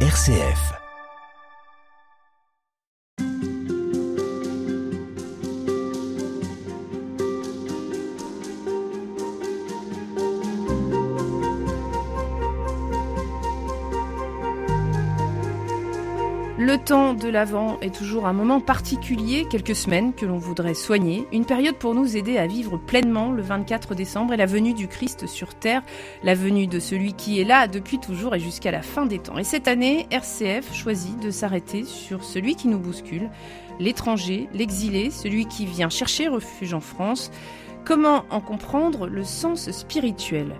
RCF. Temps de l'Avent est toujours un moment particulier, quelques semaines que l'on voudrait soigner, une période pour nous aider à vivre pleinement le 24 décembre et la venue du Christ sur terre, la venue de celui qui est là depuis toujours et jusqu'à la fin des temps. Et cette année, RCF choisit de s'arrêter sur celui qui nous bouscule, l'étranger, l'exilé, celui qui vient chercher refuge en France. Comment en comprendre le sens spirituel?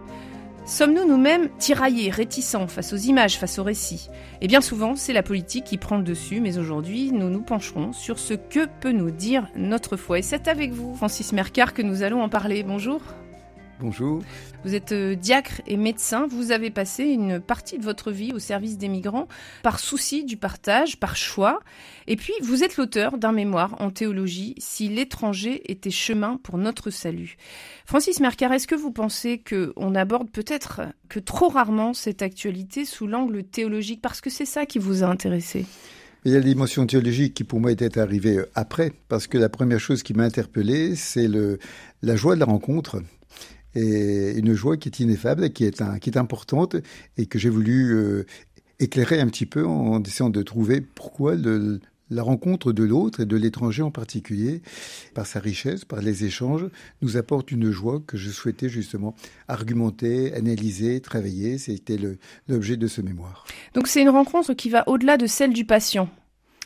Sommes-nous nous-mêmes tiraillés, réticents face aux images, face aux récits? Et bien souvent, c'est la politique qui prend le dessus, mais aujourd'hui, nous nous pencherons sur ce que peut nous dire notre foi. Et c'est avec vous, Francis Mercard, que nous allons en parler. Bonjour. Bonjour. Vous êtes euh, diacre et médecin. Vous avez passé une partie de votre vie au service des migrants par souci du partage, par choix. Et puis, vous êtes l'auteur d'un mémoire en théologie, Si l'étranger était chemin pour notre salut. Francis Mercard, est-ce que vous pensez qu'on aborde peut-être que trop rarement cette actualité sous l'angle théologique? Parce que c'est ça qui vous a intéressé il y a l'émotion théologique qui pour moi était arrivée après, parce que la première chose qui m'a interpellé, c'est la joie de la rencontre et une joie qui est ineffable, qui est, qui est importante et que j'ai voulu euh, éclairer un petit peu en essayant de trouver pourquoi la rencontre de l'autre et de l'étranger en particulier, par sa richesse, par les échanges, nous apporte une joie que je souhaitais justement argumenter, analyser, travailler. C'était l'objet de ce mémoire. Donc c'est une rencontre qui va au-delà de celle du patient.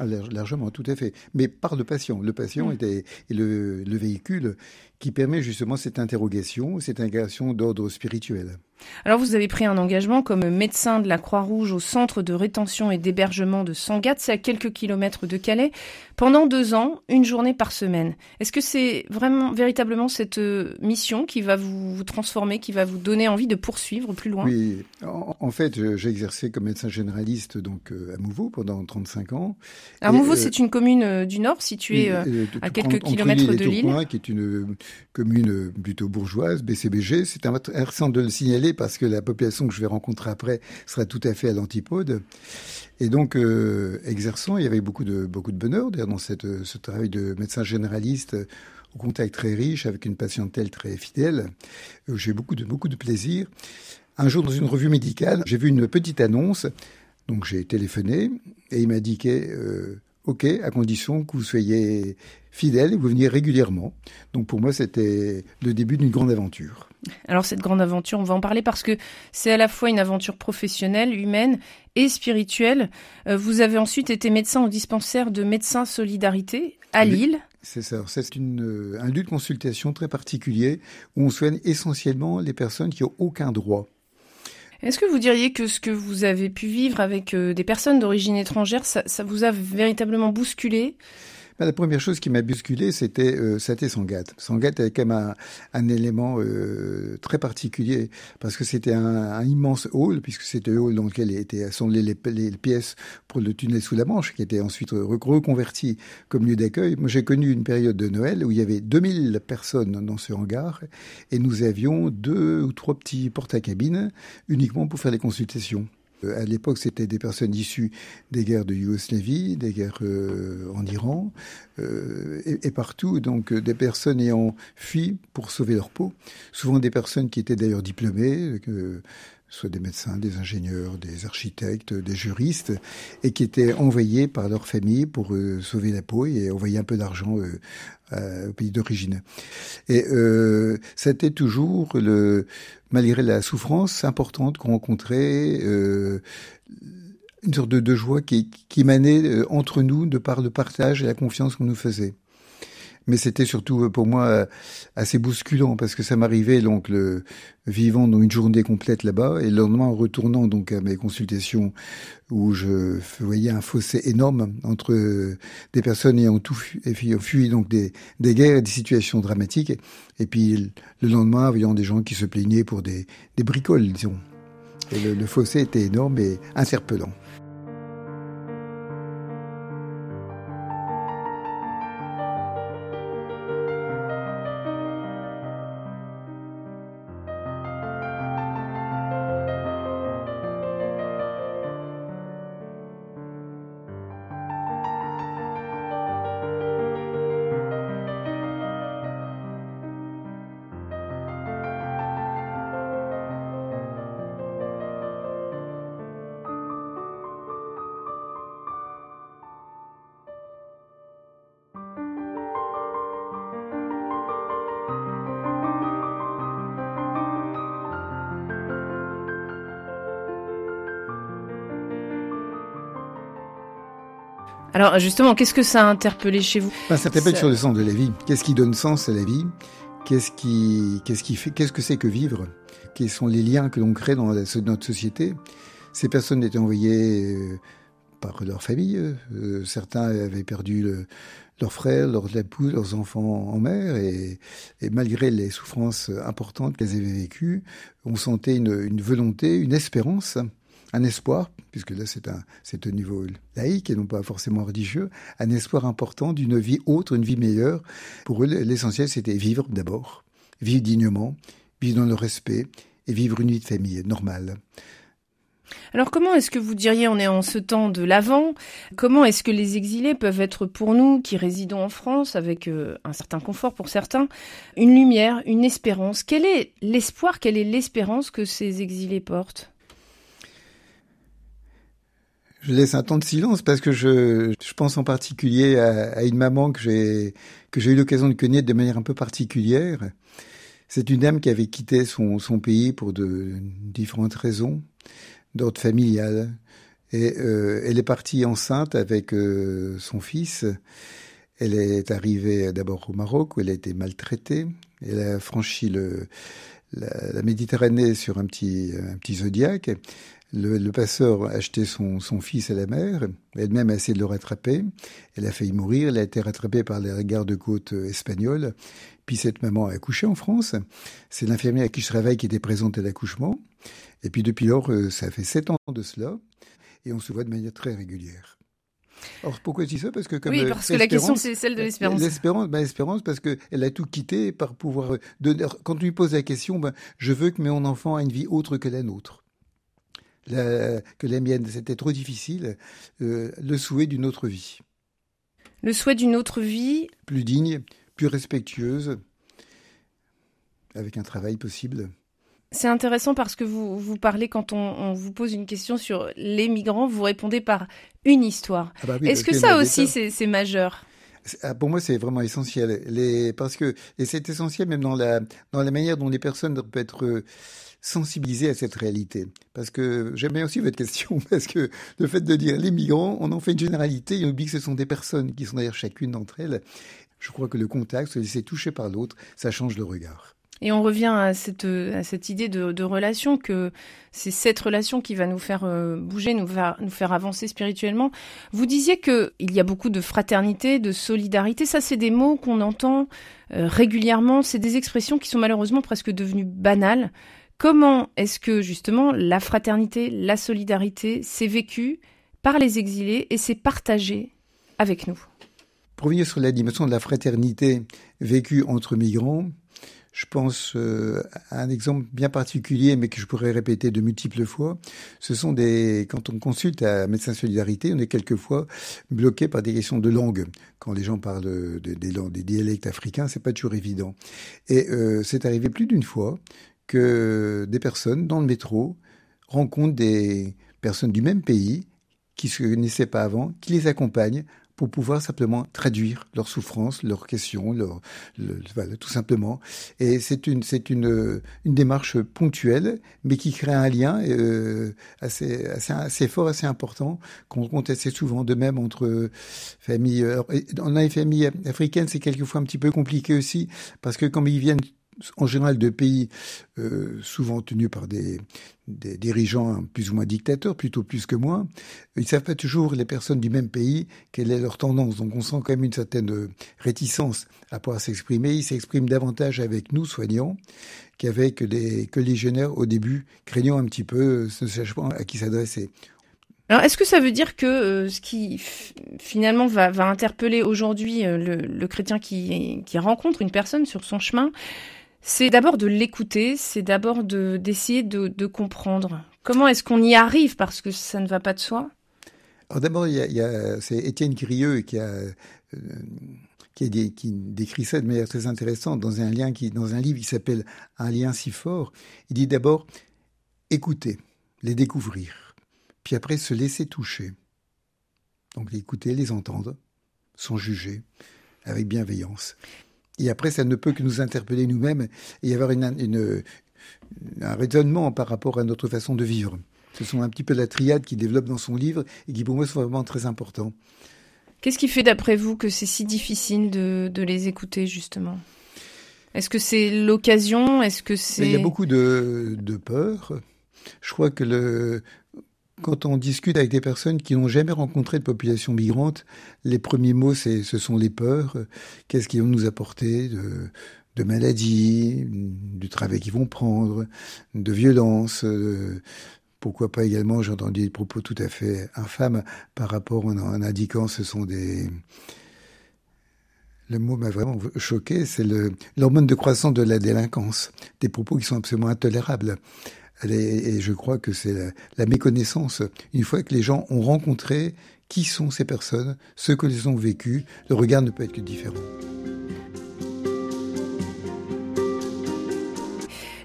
Ah, largement, tout à fait. Mais par le patient. Le patient mmh. est, le, le, véhicule qui permet justement cette interrogation, cette interrogation d'ordre spirituel. Alors vous avez pris un engagement comme médecin de la Croix-Rouge au centre de rétention et d'hébergement de Sangatte, c'est à quelques kilomètres de Calais, pendant deux ans, une journée par semaine. Est-ce que c'est vraiment véritablement cette euh, mission qui va vous, transformer, qui va vous donner envie de poursuivre plus loin? Oui, en, fait, j'ai exercé comme médecin généraliste donc euh, à Mouveau pendant 35 ans. Alors Mouveau, euh, c'est une commune du Nord située à quelques kilomètres de Lille, qui est une commune plutôt bourgeoise, BCBG. C'est intéressant de le signaler parce que la population que je vais rencontrer après sera tout à fait à l'antipode. Et donc, euh, exerçant, il y avait beaucoup de, beaucoup de bonheur dans cette, ce travail de médecin généraliste au contact très riche avec une patientèle très fidèle. Euh, j'ai beaucoup de, beaucoup de plaisir. Un jour, dans une revue médicale, j'ai vu une petite annonce. Donc, j'ai téléphoné et il m'a indiqué euh, OK, à condition que vous soyez fidèle et que vous veniez régulièrement. Donc pour moi, c'était le début d'une grande aventure. Alors cette grande aventure, on va en parler parce que c'est à la fois une aventure professionnelle, humaine et spirituelle. Euh, vous avez ensuite été médecin au dispensaire de Médecins Solidarité à Lille. C'est ça. C'est euh, un lieu de consultation très particulier où on soigne essentiellement les personnes qui n'ont aucun droit. Est-ce que vous diriez que ce que vous avez pu vivre avec euh, des personnes d'origine étrangère, ça, ça vous a véritablement bousculé? Bah, la première chose qui m'a bousculé, c'était euh, c'était Sangatte. Sangatte avait quand même un, élément euh, très particulier parce que c'était un, immense hall, puisque c'était le hall dans lequel étaient assemblées les, les, pièces pour le tunnel sous la Manche, qui était ensuite reconverti comme lieu d'accueil. Moi, j'ai connu une période de Noël où il y avait 2000 personnes dans ce hangar et nous avions deux ou trois petits porte-à-cabines uniquement pour faire les consultations. Euh, à l'époque, c'était des personnes issues des guerres de Yougoslavie, des guerres euh, en Iran, euh, et, partout, donc des personnes ayant fui pour sauver leur peau. Souvent des personnes qui étaient d'ailleurs diplômées, soit des médecins, des ingénieurs, des architectes, des juristes, et qui étaient envoyés par leur famille pour sauver la peau et envoyer un peu d'argent au pays d'origine. Et euh, c'était toujours le, malgré la souffrance importante qu'on rencontrait, euh, une sorte de, joie qui, qui émanait euh, entre nous de par le partage et la confiance qu'on nous faisait mais c'était surtout euh, pour moi euh, assez bousculant parce que ça m'arrivait donc le vivant dans une journée complète là-bas et le lendemain en retournant donc à mes consultations où je voyais un fossé énorme entre euh, des personnes ayant tout fui, fui donc des, des guerres et des situations dramatiques et puis le lendemain voyant des gens qui se plaignaient pour des, des bricoles disons et le, le fossé était énorme et interpellant. Alors justement, qu'est-ce que ça a interpellé chez vous ben, Ça interpelle sur le sens de la vie. Qu'est-ce qui donne sens à la vie? Qu'est-ce qui, qu'est-ce qui fait, qu'est-ce que c'est que vivre? Quels sont les liens que l'on crée dans notre société? Ces personnes étaient envoyées euh, par leur famille. Euh, certains avaient perdu le, leurs frères, leurs leurs enfants en mer, et, et, malgré les souffrances importantes qu'elles avaient vécues, on sentait une, une volonté, une espérance un espoir, puisque là c'est un au niveau laïque et non pas forcément religieux, un espoir important d'une vie autre, une vie meilleure. Pour eux, l'essentiel c'était vivre d'abord, vivre dignement, vivre dans le respect et vivre une vie de famille normale. Alors comment est-ce que vous diriez, on est en ce temps de l'avant, comment est-ce que les exilés peuvent être pour nous qui résidons en France, avec euh, un certain confort pour certains, une lumière, une espérance? Quel est l'espoir, quelle est l'espérance que ces exilés portent? Je laisse un temps de silence parce que je, je pense en particulier à, à une maman que j'ai que j'ai eu l'occasion de connaître de manière un peu particulière. C'est une dame qui avait quitté son, son pays pour de différentes raisons d'ordre familial. Et euh, elle est partie enceinte avec euh, son fils. Elle est arrivée d'abord au Maroc où elle a été maltraitée. Elle a franchi le, la, la Méditerranée sur un petit, un petit zodiaque. Le, le, passeur a acheté son, son, fils à la mer. Elle-même a essayé de le rattraper. Elle a failli mourir. Elle a été rattrapée par les gardes-côtes espagnols. Puis cette maman a accouché en France. C'est l'infirmière à qui je travaille qui était présente à l'accouchement. Et puis depuis lors, euh, ça fait sept ans de cela. Et on se voit de manière très régulière. Alors pourquoi je dis ça? Parce que comme oui, parce que la question c'est celle de l'espérance. L'espérance, ben, l'espérance, parce qu'elle a tout quitté par pouvoir. Donner... Quand on lui pose la question, ben, je veux que mon enfant ait une vie autre que la nôtre que la mienne. C'était trop difficile. Euh, le souhait d'une autre vie. Le souhait d'une autre vie Plus digne, plus respectueuse, avec un travail possible. C'est intéressant parce que vous, vous parlez, quand on, on, vous pose une question sur les migrants, vous répondez par une histoire. Ah bah oui, Est-ce que ça aussi, c'est majeur? Ah, pour moi, c'est vraiment essentiel. Les, parce que, et c'est essentiel même dans la, dans la manière dont les personnes peuvent être sensibiliser à cette réalité Parce que j'aime bien aussi votre question, parce que le fait de dire les migrants, on en fait une généralité, et on oublie que ce sont des personnes qui sont derrière chacune d'entre elles. Je crois que le contact, se laisser toucher par l'autre, ça change le regard. Et on revient à cette, à cette idée de, de, relation, que c'est cette relation qui va nous faire euh, bouger, nous, va, nous faire avancer spirituellement. Vous disiez qu'il y a beaucoup de fraternité, de solidarité. Ça, c'est des mots qu'on entend euh, régulièrement. C'est des expressions qui sont malheureusement presque devenues banales. Comment est-ce que justement la fraternité, la solidarité, s'est vécue par les exilés et s'est partagée avec nous? Pour revenir sur la dimension de la fraternité vécue entre migrants, je pense euh, à un exemple bien particulier, mais que je pourrais répéter de multiples fois. Ce sont des, quand on consulte à Médecins Solidarité, on est quelquefois bloqué par des questions de langue. Quand les gens parlent de, des, des dialectes africains, c'est pas toujours évident. Et euh, c'est arrivé plus d'une fois que des personnes dans le métro rencontrent des personnes du même pays qui ne se connaissaient pas avant, qui les accompagnent pour pouvoir simplement traduire leurs souffrances, leurs questions, tout simplement. Et c'est une, c'est une, une démarche ponctuelle, mais qui crée un lien euh, assez, assez, assez fort, assez important, qu'on rencontre assez souvent. De même entre familles, alors, dans les familles africaines, c'est quelquefois un petit peu compliqué aussi, parce que comme ils viennent en général de pays euh, souvent tenus par des, des, dirigeants plus ou moins dictateurs, plutôt plus que moins, ils savent pas toujours les personnes du même pays quelle est leur tendance. Donc on sent quand même une certaine réticence à pouvoir s'exprimer. Ils s'expriment davantage avec nous, soignants, qu'avec les colligionnaires au début, craignant un petit peu, ne sachant pas à qui s'adresser. Alors, est-ce que ça veut dire que euh, ce qui finalement va, interpeller aujourd'hui euh, le, chrétien qui rencontre une personne sur son chemin, c'est d'abord de l'écouter, c'est d'abord de, d'essayer de, de comprendre. Comment est-ce qu'on y arrive parce que ça ne va pas de soi? Alors d'abord, il y a, c'est Étienne Grieux qui a euh, qui, décrit ça de manière très intéressante dans un lien qui dans un livre qui s'appelle Un lien si fort. Il dit d'abord écouter, les découvrir, puis après se laisser toucher. Donc écouter, les entendre, sans juger, avec bienveillance. Et après, ça ne peut que nous interpeller nous-mêmes et y avoir une, une, un raisonnement par rapport à notre façon de vivre. Ce sont un petit peu la triade qu'il développe dans son livre et qui pour moi sont vraiment très importants. Qu'est-ce qui fait d'après vous que c'est si difficile de, de les écouter justement? Est-ce que c'est l'occasion? Est-ce que c'est Il y a beaucoup de, de peur. Je crois que le, quand on discute avec des personnes qui n'ont jamais rencontré de population migrante, les premiers mots, c'est, ce sont les peurs. Qu'est-ce qu'ils vont nous apporter de, de maladies, du travail qu'ils vont prendre, de violence. pourquoi pas également, j'ai entendu des propos tout à fait infâmes par rapport en, en indiquant ce sont des... Le mot m'a vraiment choqué, c'est l'hormone de croissance de la délinquance. Des propos qui sont absolument intolérables. Et je crois que c'est la, méconnaissance. Une fois que les gens ont rencontré qui sont ces personnes, ce que les ont vécu, le regard ne peut être que différent.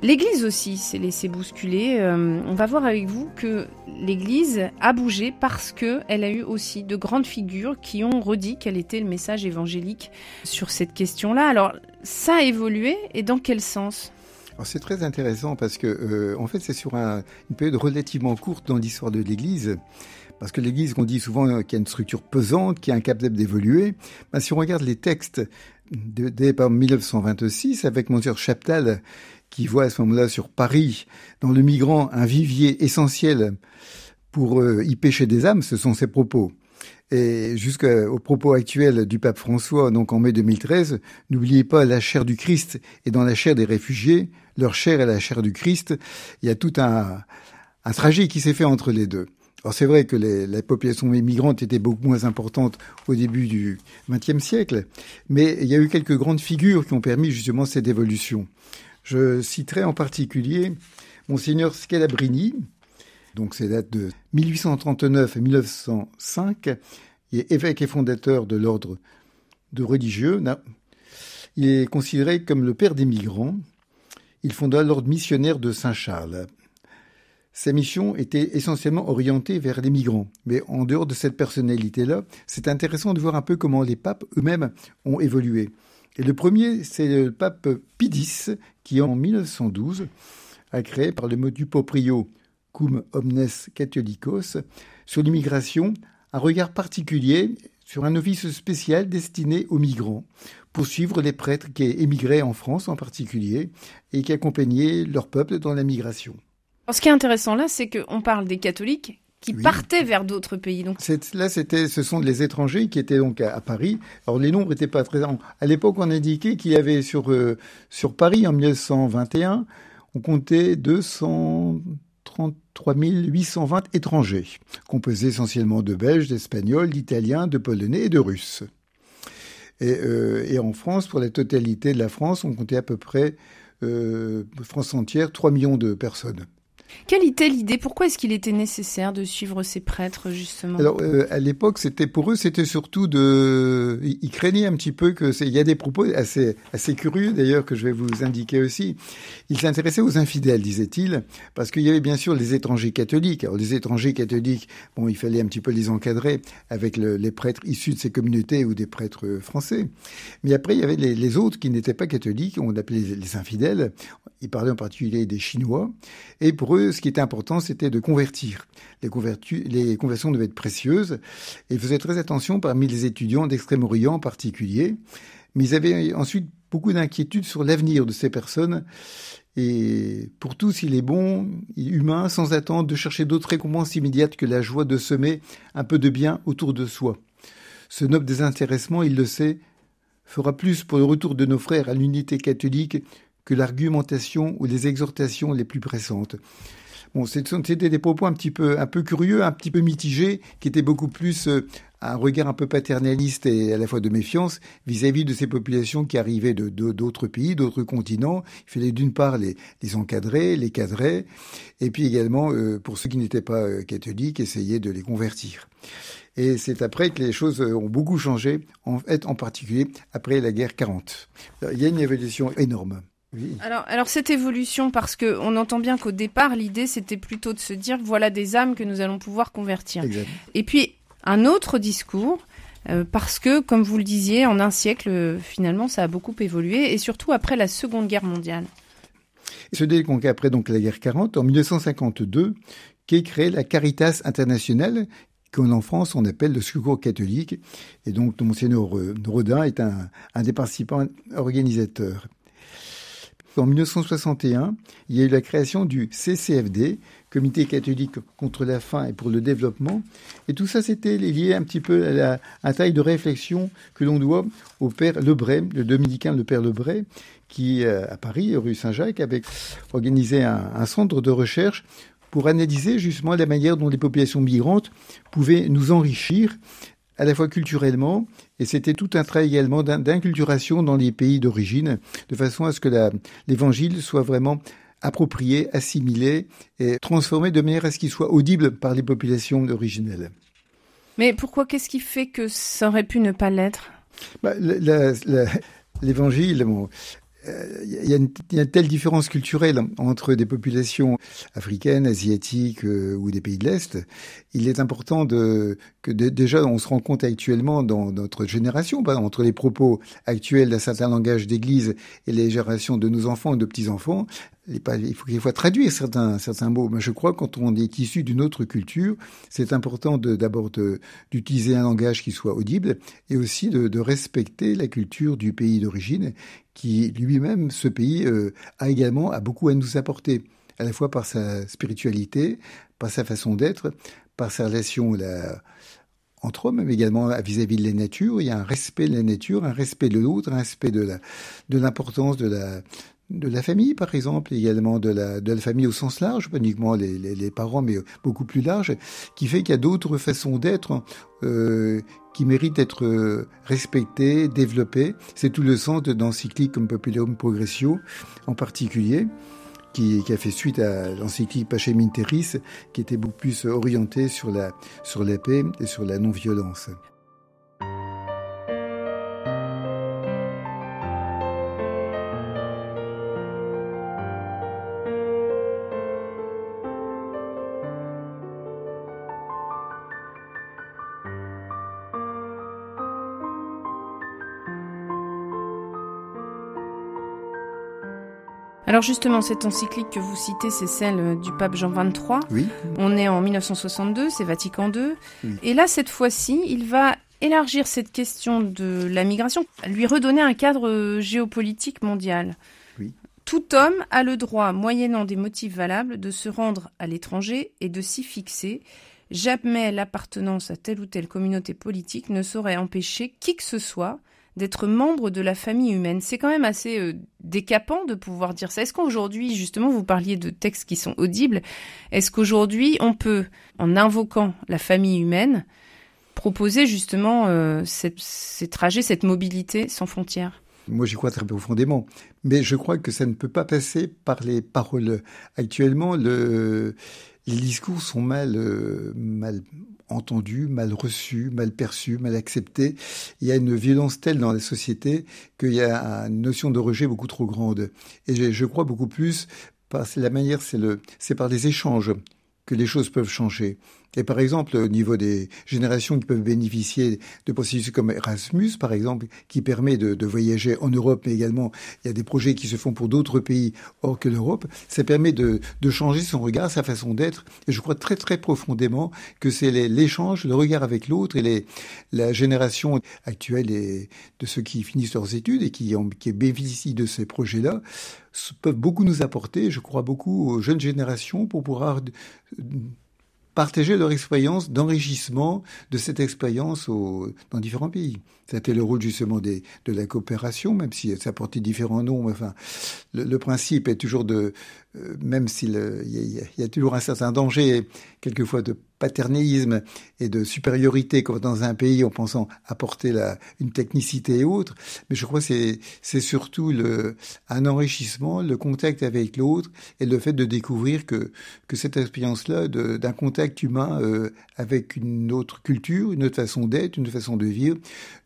L'Église aussi s'est laissée bousculer. Euh, on va voir avec vous que l'Église a bougé parce que elle a eu aussi de grandes figures qui ont redit quel était le message évangélique sur cette question-là. Alors ça a évolué et dans quel sens? C'est très intéressant parce que euh, en fait c'est sur une période relativement courte dans l'histoire de l'Église. Parce que l'Église, on dit souvent qu'il y a une structure pesante, qui est incapable d'évoluer. Ben, si on regarde les textes dès 1926, avec Monsieur Chaptal, qui voit à ce moment-là sur Paris, dans le migrant, un vivier essentiel pour euh, y pêcher des âmes, ce sont ses propos. Et jusqu'aux propos actuels du pape François, donc en mai 2013, n'oubliez pas la chair du Christ et dans la chair des réfugiés, leur chair est la chair du Christ. Il y a tout un, un trajet qui s'est fait entre les deux. Alors c'est vrai que les, la population migrante était beaucoup moins importante au début du XXe siècle, mais il y a eu quelques grandes figures qui ont permis justement cette évolution. Je citerai en particulier Monseigneur Scalabrini, donc c'est date de 1839 et 1905. Il est évêque et fondateur de l'ordre de religieux. Il est considéré comme le père des migrants. Il fonda l'ordre missionnaire de Saint-Charles. Sa mission était essentiellement orientée vers les migrants. Mais en dehors de cette personnalité-là, c'est intéressant de voir un peu comment les papes eux-mêmes ont évolué. Et le premier, c'est le pape Pie qui en 1912 a créé par le motu proprio cum omnes catholicos, sur l'immigration, un regard particulier sur un office spécial destiné aux migrants, pour suivre les prêtres qui émigraient en France en particulier et qui accompagnaient leur peuple dans la migration. ce qui est intéressant là, c'est qu'on parle des catholiques qui partaient vers d'autres pays. Donc là, c'était, ce sont les étrangers qui étaient donc à, Paris. Alors les nombres n'étaient pas très. À l'époque, on indiquait qu'il y avait sur euh, sur Paris en 1921, on comptait 200 33 820 étrangers, composés essentiellement de Belges, d'Espagnols, d'Italiens, de Polonais et de Russes. Et, euh, et, en France, pour la totalité de la France, on comptait à peu près, euh, France entière, 3 millions de personnes. Quelle était l'idée? Pourquoi est-ce qu'il était nécessaire de suivre ces prêtres justement? Alors euh, à l'époque, c'était pour eux, c'était surtout de, ils craignaient un petit peu que il y a des propos assez assez curieux d'ailleurs que je vais vous indiquer aussi. Ils s'intéressaient aux infidèles, disait-il, parce qu'il y avait bien sûr les étrangers catholiques. Alors les étrangers catholiques, bon, il fallait un petit peu les encadrer avec les prêtres issus de ces communautés ou des prêtres français. Mais après, il y avait les, autres qui n'étaient pas catholiques, on appelait les, les infidèles. Ils parlaient en particulier des Chinois, et pour eux ce qui était important, c'était de convertir. Les, les conversions devaient être précieuses. Et ils faisaient très attention parmi les étudiants d'Extrême-Orient en particulier. Mais ils avaient ensuite beaucoup d'inquiétudes sur l'avenir de ces personnes. Et pour tous, il est bon, humain, sans attendre, de chercher d'autres récompenses immédiates que la joie de semer un peu de bien autour de soi. Ce noble désintéressement, il le sait, fera plus pour le retour de nos frères à l'unité catholique que l'argumentation ou les exhortations les plus pressantes. Bon, c'était des propos un petit peu, un peu curieux, un petit peu mitigés, qui étaient beaucoup plus euh, un regard un peu paternaliste et à la fois de méfiance vis-à-vis de ces populations qui arrivaient de d'autres pays, d'autres continents. Il fallait d'une part les, encadrer, les cadrer, et puis également, euh, pour ceux qui n'étaient pas euh, catholiques, essayer de les convertir. Et c'est après que les choses ont beaucoup changé, en en particulier après la guerre 40. Il y a une évolution énorme. Alors, alors cette évolution, parce que on entend bien qu'au départ, l'idée c'était plutôt de se dire voilà des âmes que nous allons pouvoir convertir. Et puis un autre discours, euh, parce que, comme vous le disiez, en un siècle, finalement, ça a beaucoup évolué, et surtout après la Seconde Guerre mondiale. Ce délai après donc la guerre 40, en 1952, qu'est créée la Caritas internationale qu'en en France on appelle le secours catholique. Et donc Monseigneur Rodin est un, un des participants organisateurs. En 1961, il y a eu la création du CCFD, Comité catholique contre la faim et pour le développement. Et tout ça, c'était lié un petit peu à la taille de réflexion que l'on doit au père Lebray, le dominicain le père Lebray, qui, euh, à Paris, rue Saint-Jacques, avait organisé un centre de recherche pour analyser justement la manière dont les populations migrantes pouvaient nous enrichir à la fois culturellement, et c'était tout un travail également d'inculturation dans les pays d'origine, de façon à ce que l'évangile soit vraiment approprié, assimilé et transformé de manière à ce qu'il soit audible par les populations originelles. Mais pourquoi Qu'est-ce qui fait que ça aurait pu ne pas l'être? Bah, L'évangile, bon, il y, a une, telle différence culturelle entre des populations africaines, asiatiques euh, ou des pays de l'Est. Il est important de, que déjà on se rend compte actuellement dans notre génération, entre les propos actuels d'un certain langage d'église et les générations de nos enfants et de petits-enfants, il faut faut traduire certains certains mots. Mais je crois que quand on est issu d'une autre culture, c'est important d'abord d'utiliser un langage qui soit audible et aussi de, respecter la culture du pays d'origine, qui lui-même, ce pays, euh, a également a beaucoup à nous apporter, à la fois par sa spiritualité, par sa façon d'être, par sa relation la, entre hommes, mais également vis-à-vis -vis de la nature. Il y a un respect de la nature, un respect de l'autre, un respect de l'importance de la de la famille, par exemple, également de la, de la famille au sens large, pas uniquement les, les, parents, mais beaucoup plus large, qui fait qu'il y a d'autres façons d'être euh, qui méritent d'être euh, respectées, développées. C'est tout le sens d'encycliques comme Populum Progressio, en particulier, qui, qui a fait suite à l'encyclique Pacem in qui était beaucoup plus orientée sur la, sur la paix et sur la non-violence. Alors justement, cette encyclique que vous citez, c'est celle euh, du pape Jean XXIII. Oui. On est en 1962, c'est Vatican II. Et là, cette fois-ci, il va élargir cette question de la migration, lui redonner un cadre euh, géopolitique mondial. Oui. Tout homme a le droit, moyennant des motifs valables, de se rendre à l'étranger et de s'y fixer. Jamais l'appartenance à telle ou telle communauté politique ne saurait empêcher qui que ce soit d'être membre de la famille humaine. C'est quand même assez euh, décapant de pouvoir dire ça. Est-ce qu'aujourd'hui, justement, vous parliez de textes qui sont audibles, est-ce qu'aujourd'hui, on peut, en invoquant la famille humaine, proposer justement euh, ces trajets, cette mobilité sans frontières? Moi, j'y crois très profondément. Mais je crois que ça ne peut pas passer par les paroles. Actuellement, le, les discours sont mal, euh, mal entendu, mal reçu, mal perçu, mal accepté. Il y a une violence telle dans la société qu'il y a une notion de rejet beaucoup trop grande. Et je, crois beaucoup plus par la manière, c'est le, c'est par les échanges que les choses peuvent changer. Et par exemple, au niveau des générations qui peuvent bénéficier de processus comme Erasmus, par exemple, qui permet de, voyager en Europe, mais également il y a des projets qui se font pour d'autres pays hors que l'Europe, ça permet de, changer son regard, sa façon d'être. Et je crois très très profondément que c'est l'échange, le regard avec l'autre et les, la génération actuelle et de ceux qui finissent leurs études et qui bénéficient de ces projets-là peuvent beaucoup nous apporter, je crois beaucoup aux jeunes générations pour pouvoir partager leur expérience d'enrichissement de cette expérience dans différents pays. C'était le rôle justement de la coopération, même si ça portait différents noms. Enfin, le, principe est toujours de, même s'il y, y, a toujours un certain danger, quelquefois de paternalisme et de supériorité comme dans un pays en pensant apporter la, une technicité et autre. Mais je crois que c'est, c'est surtout le, un enrichissement, le contact avec l'autre et le fait de découvrir que, que cette expérience-là d'un contact humain euh, avec une autre culture, une autre façon d'être, une autre façon de vivre,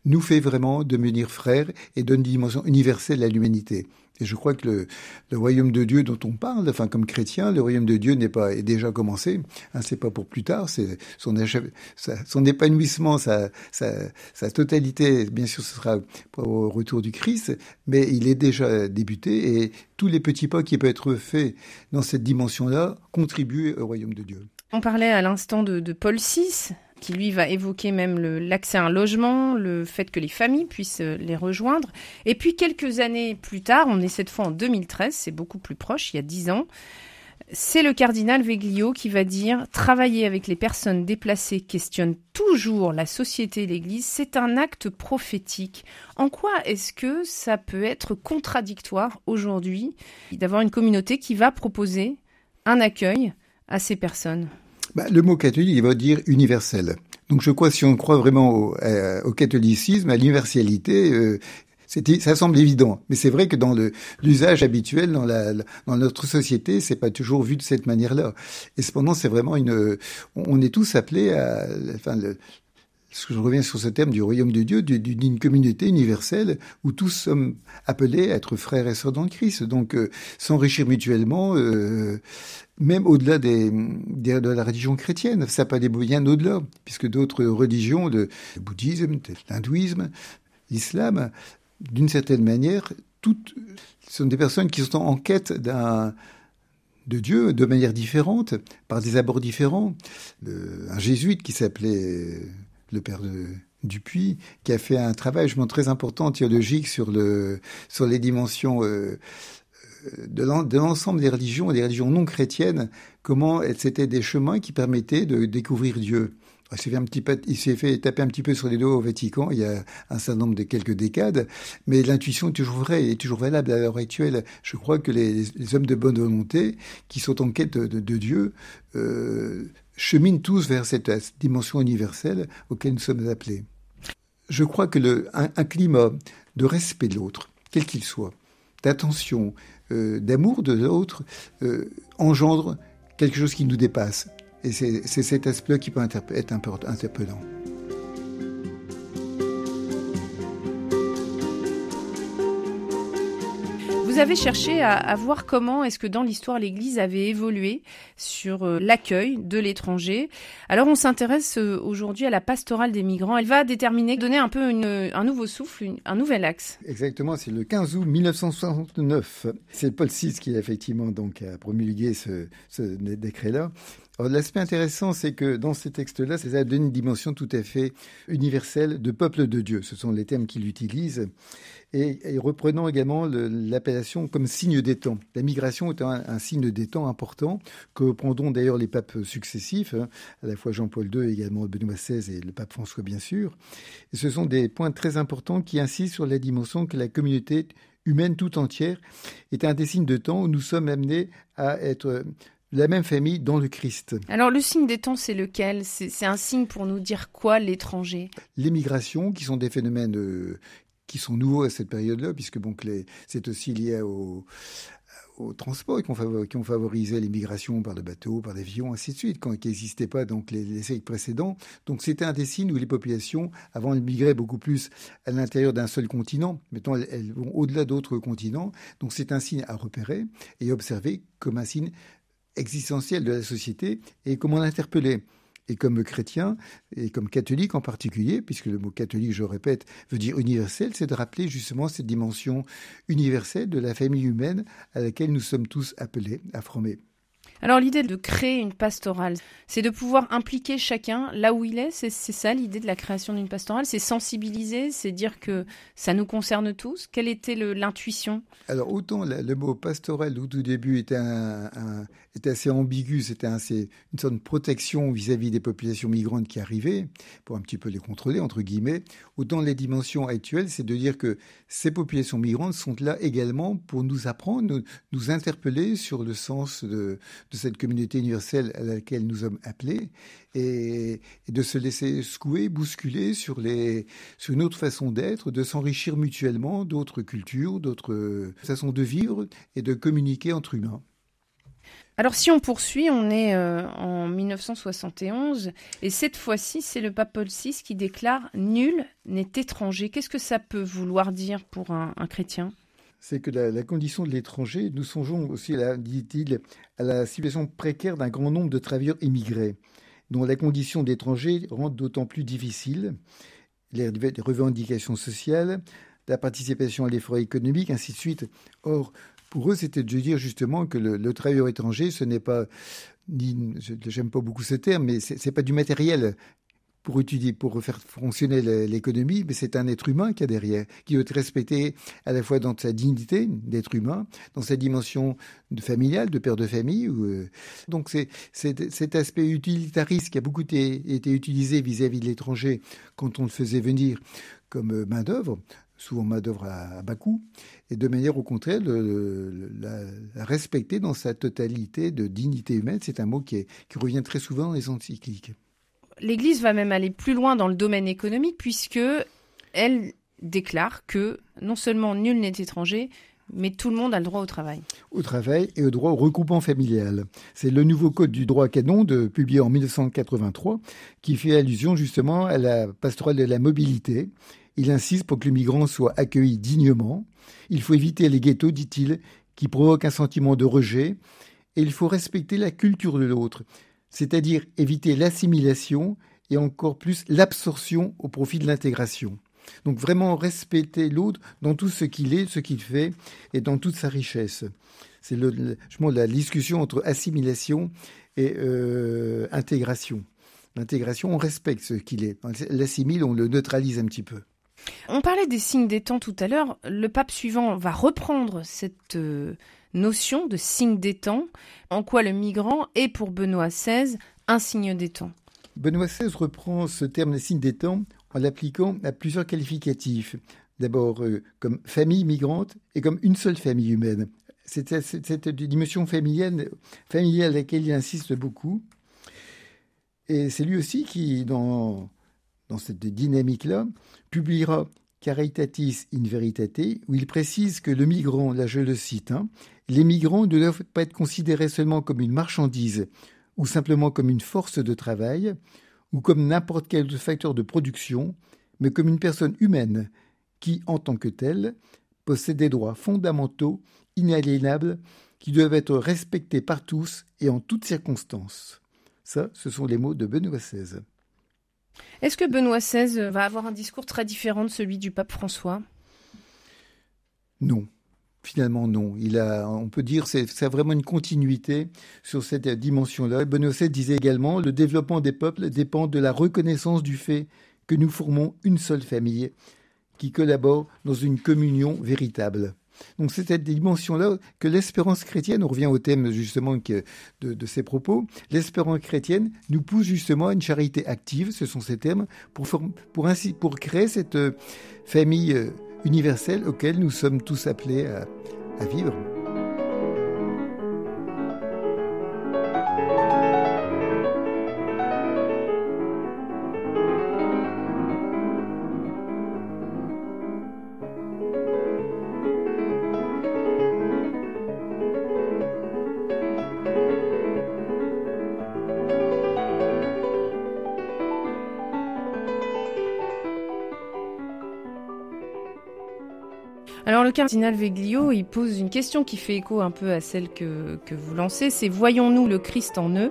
nous fait vraiment devenir frères et donne une dimension universelle à l'humanité. Et je crois que le, royaume de Dieu dont on parle, enfin comme chrétien, le royaume de Dieu n'est pas est déjà commencé. Hein, c'est pas pour plus tard. C'est son, épanouissement, sa, totalité. Bien sûr, ce sera au retour du Christ, mais il est déjà débuté et tous les petits pas qui peuvent être faits dans cette dimension-là contribuent au royaume de Dieu. On parlait à l'instant de, de, Paul VI. Qui lui va évoquer même l'accès à un logement, le fait que les familles puissent euh, les rejoindre. Et puis quelques années plus tard, on est cette fois en 2013, c'est beaucoup plus proche, il y a dix ans, c'est le cardinal Veglio qui va dire travailler avec les personnes déplacées questionne toujours la société et l'Église, c'est un acte prophétique. En quoi est-ce que ça peut être contradictoire aujourd'hui d'avoir une communauté qui va proposer un accueil à ces personnes? Bah, Le mot catholique, il va dire universel. Donc je crois, si on croit vraiment au, euh, catholicisme, à l'universalité, euh, ça semble évident, mais c'est vrai que dans l'usage habituel, dans, la, dans notre société, c'est pas toujours vu de cette manière-là. Et cependant, c'est vraiment une. On est tous appelés à. Enfin, le, je reviens sur ce thème du royaume de Dieu, d'une communauté universelle où tous sommes appelés à être frères et sœurs dans le Christ. Donc, euh, s'enrichir mutuellement, euh, même au-delà de la religion chrétienne. Ça n'a pas des bien au-delà, puisque d'autres religions, le bouddhisme, l'hindouisme, l'islam, d'une certaine manière, sont des personnes qui sont en quête de Dieu de manière différente, par des abords différents. un jésuite qui s'appelait le père de Dupuis, qui a fait un travail, je très important théologique sur le sur les dimensions euh, de l'ensemble des religions et des religions non chrétiennes, comment c'était des chemins qui permettaient de découvrir Dieu. Il s'est fait, un petit il s'est fait taper un petit peu sur les doigts au Vatican il y a un certain nombre de quelques décades, mais l'intuition est toujours vraie et toujours valable à l'heure actuelle. Je crois que les, hommes de bonne volonté qui sont en quête de, Dieu euh, cheminent tous vers cette, dimension universelle auquel nous sommes appelés. Je crois que le, un, climat de respect de l'autre, quel qu'il soit, d'attention, euh, d'amour de l'autre, euh, engendre quelque chose qui nous dépasse. Et c'est cet aspect qui peut être interpellant. Vous avez cherché à, voir comment est-ce que dans l'histoire l'Église avait évolué sur euh, l'accueil de l'étranger. Alors on s'intéresse euh, aujourd'hui à la pastorale des migrants. Elle va déterminer, donner un peu un nouveau souffle, un nouvel axe. Exactement, c'est le 15 août 1969. C'est Paul VI qui effectivement donc a promulgué ce, ce décret-là. L'aspect intéressant, c'est que dans ces textes-là, ça donne une dimension tout à fait universelle de peuple de Dieu. Ce sont les termes qu'il utilise. Et, reprenant également l'appellation comme signe des temps. La migration est un, signe des temps important que reprendront d'ailleurs les papes successifs, hein, à la fois Jean-Paul II, également Benoît XVI et le pape François, bien sûr. Et ce sont des points très importants qui insistent sur la dimension que la communauté humaine tout entière est un des signes de temps où nous sommes amenés à être la même famille dans le Christ. Alors le signe des temps, c'est lequel? C'est un signe pour nous dire quoi l'étranger? Les migrations, qui sont des phénomènes euh, qui sont nouveaux à cette période-là, puisque bon, c'est aussi lié au, au transport qui ont, qui ont favorisé l'immigration par le bateau, par l'avion, ainsi de suite, quand, qui n'existaient pas donc les, siècles précédents. Donc c'était un des signes où les populations, avant, elles migraient beaucoup plus à l'intérieur d'un seul continent. Maintenant, elles, vont au-delà d'autres continents. Donc c'est un signe à repérer et observer comme un signe existentielle de la société et comment l'interpeller. Et comme chrétien, et comme catholique en particulier, puisque le mot catholique, je répète, veut dire universel, c'est de rappeler justement cette dimension universelle de la famille humaine à laquelle nous sommes tous appelés à former. Alors l'idée de créer une pastorale, c'est de pouvoir impliquer chacun là où il est. C'est ça l'idée de la création d'une pastorale, c'est sensibiliser, c'est dire que ça nous concerne tous. Quelle était l'intuition? Alors autant le, mot pastoral au tout début était, un, assez ambigu, c'était une sorte de protection vis-à-vis des populations migrantes qui arrivaient pour un petit peu les contrôler entre guillemets. Autant les dimensions actuelles, c'est de dire que ces populations migrantes sont là également pour nous apprendre, nous interpeller sur le sens de de cette communauté universelle à laquelle nous sommes appelés et, de se laisser secouer, bousculer sur, les, sur une autre façon d'être, de s'enrichir mutuellement d'autres cultures, d'autres façons de vivre et de communiquer entre humains. Alors si on poursuit, on est euh, en 1971 et cette fois-ci, c'est le pape Paul VI qui déclare Nul n'est étranger. Qu'est-ce que ça peut vouloir dire pour un chrétien? C'est que la, condition de l'étranger, nous songeons aussi, dit-il, à la situation précaire d'un grand nombre de travailleurs immigrés, dont la condition d'étranger rend d'autant plus difficile les, revendications sociales, la participation à l'effort économique, ainsi de suite. Or, pour eux, c'était de dire justement que le, travailleur étranger, ce n'est pas, j'aime pas beaucoup ce terme, mais c'est pas du matériel pour étudier, pour faire fonctionner l'économie, mais c'est un être humain qui a derrière, qui doit être respecté à la fois dans sa dignité d'être humain, dans sa dimension de familiale, de père de famille. Euh, donc c'est cet aspect utilitariste qui a beaucoup été, été utilisé vis-à-vis de l'étranger quand on le faisait venir comme euh, main d'œuvre, souvent main d'œuvre à, bas coût, et de manière au contraire de la, respecter dans sa totalité de dignité humaine. C'est un mot qui revient très souvent dans les encycliques l'Église va même aller plus loin dans le domaine économique puisque elle déclare que non seulement nul n'est étranger, mais tout le monde a le droit au travail. Au travail et au droit au recoupement familial. C'est le nouveau code du droit canon de, publié en 1983 qui fait allusion justement à la pastorale de la mobilité. Il insiste pour que le migrant soit accueilli dignement. Il faut éviter les ghettos, dit-il, qui provoquent un sentiment de rejet. Et il faut respecter la culture de l'autre c'est-à-dire éviter l'assimilation et encore plus l'absorption au profit de l'intégration. Donc vraiment respecter l'autre dans tout ce qu'il est, ce qu'il fait et dans toute sa richesse. C'est le, la discussion entre assimilation et euh, intégration. L'intégration, on respecte ce qu'il est. L'assimile, on le neutralise un petit peu. On parlait des signes des temps tout à l'heure. Le pape suivant va reprendre cette euh, notion de signe des temps, en quoi le migrant est pour Benoît XVI un signe des temps. Benoît XVI reprend ce terme de signe des temps en l'appliquant à plusieurs qualificatifs. D'abord euh, comme famille migrante et comme une seule famille humaine. C'est cette dimension familiale, familiale à laquelle il insiste beaucoup. Et c'est lui aussi qui, dans, dans cette dynamique-là, publiera Caritatis in Veritate, où il précise que le migrant, là je le cite, hein, les migrants ne doivent pas être considérés seulement comme une marchandise ou simplement comme une force de travail ou comme n'importe quel facteur de production, mais comme une personne humaine qui, en tant que telle, possède des droits fondamentaux, inaliénables, qui doivent être respectés par tous et en toutes circonstances. Ça, ce sont les mots de Benoît XVI. Est-ce que Benoît XVI va avoir un discours très différent de celui du pape François? Non. Finalement, non. On peut dire, c'est, c'est vraiment une continuité sur cette dimension-là. XVI disait également, le développement des peuples dépend de la reconnaissance du fait que nous formons une seule famille qui collabore dans une communion véritable. Donc c'est cette dimension-là que l'espérance chrétienne, on revient au thème justement de, de ces propos, l'espérance chrétienne nous pousse justement à une charité active, ce sont ces thèmes, pour, pour, créer cette euh, famille universelle auquel nous sommes tous appelés à vivre. Le cardinal Veglio, il pose une question qui fait écho un peu à celle que, que vous lancez, c'est voyons-nous le Christ en eux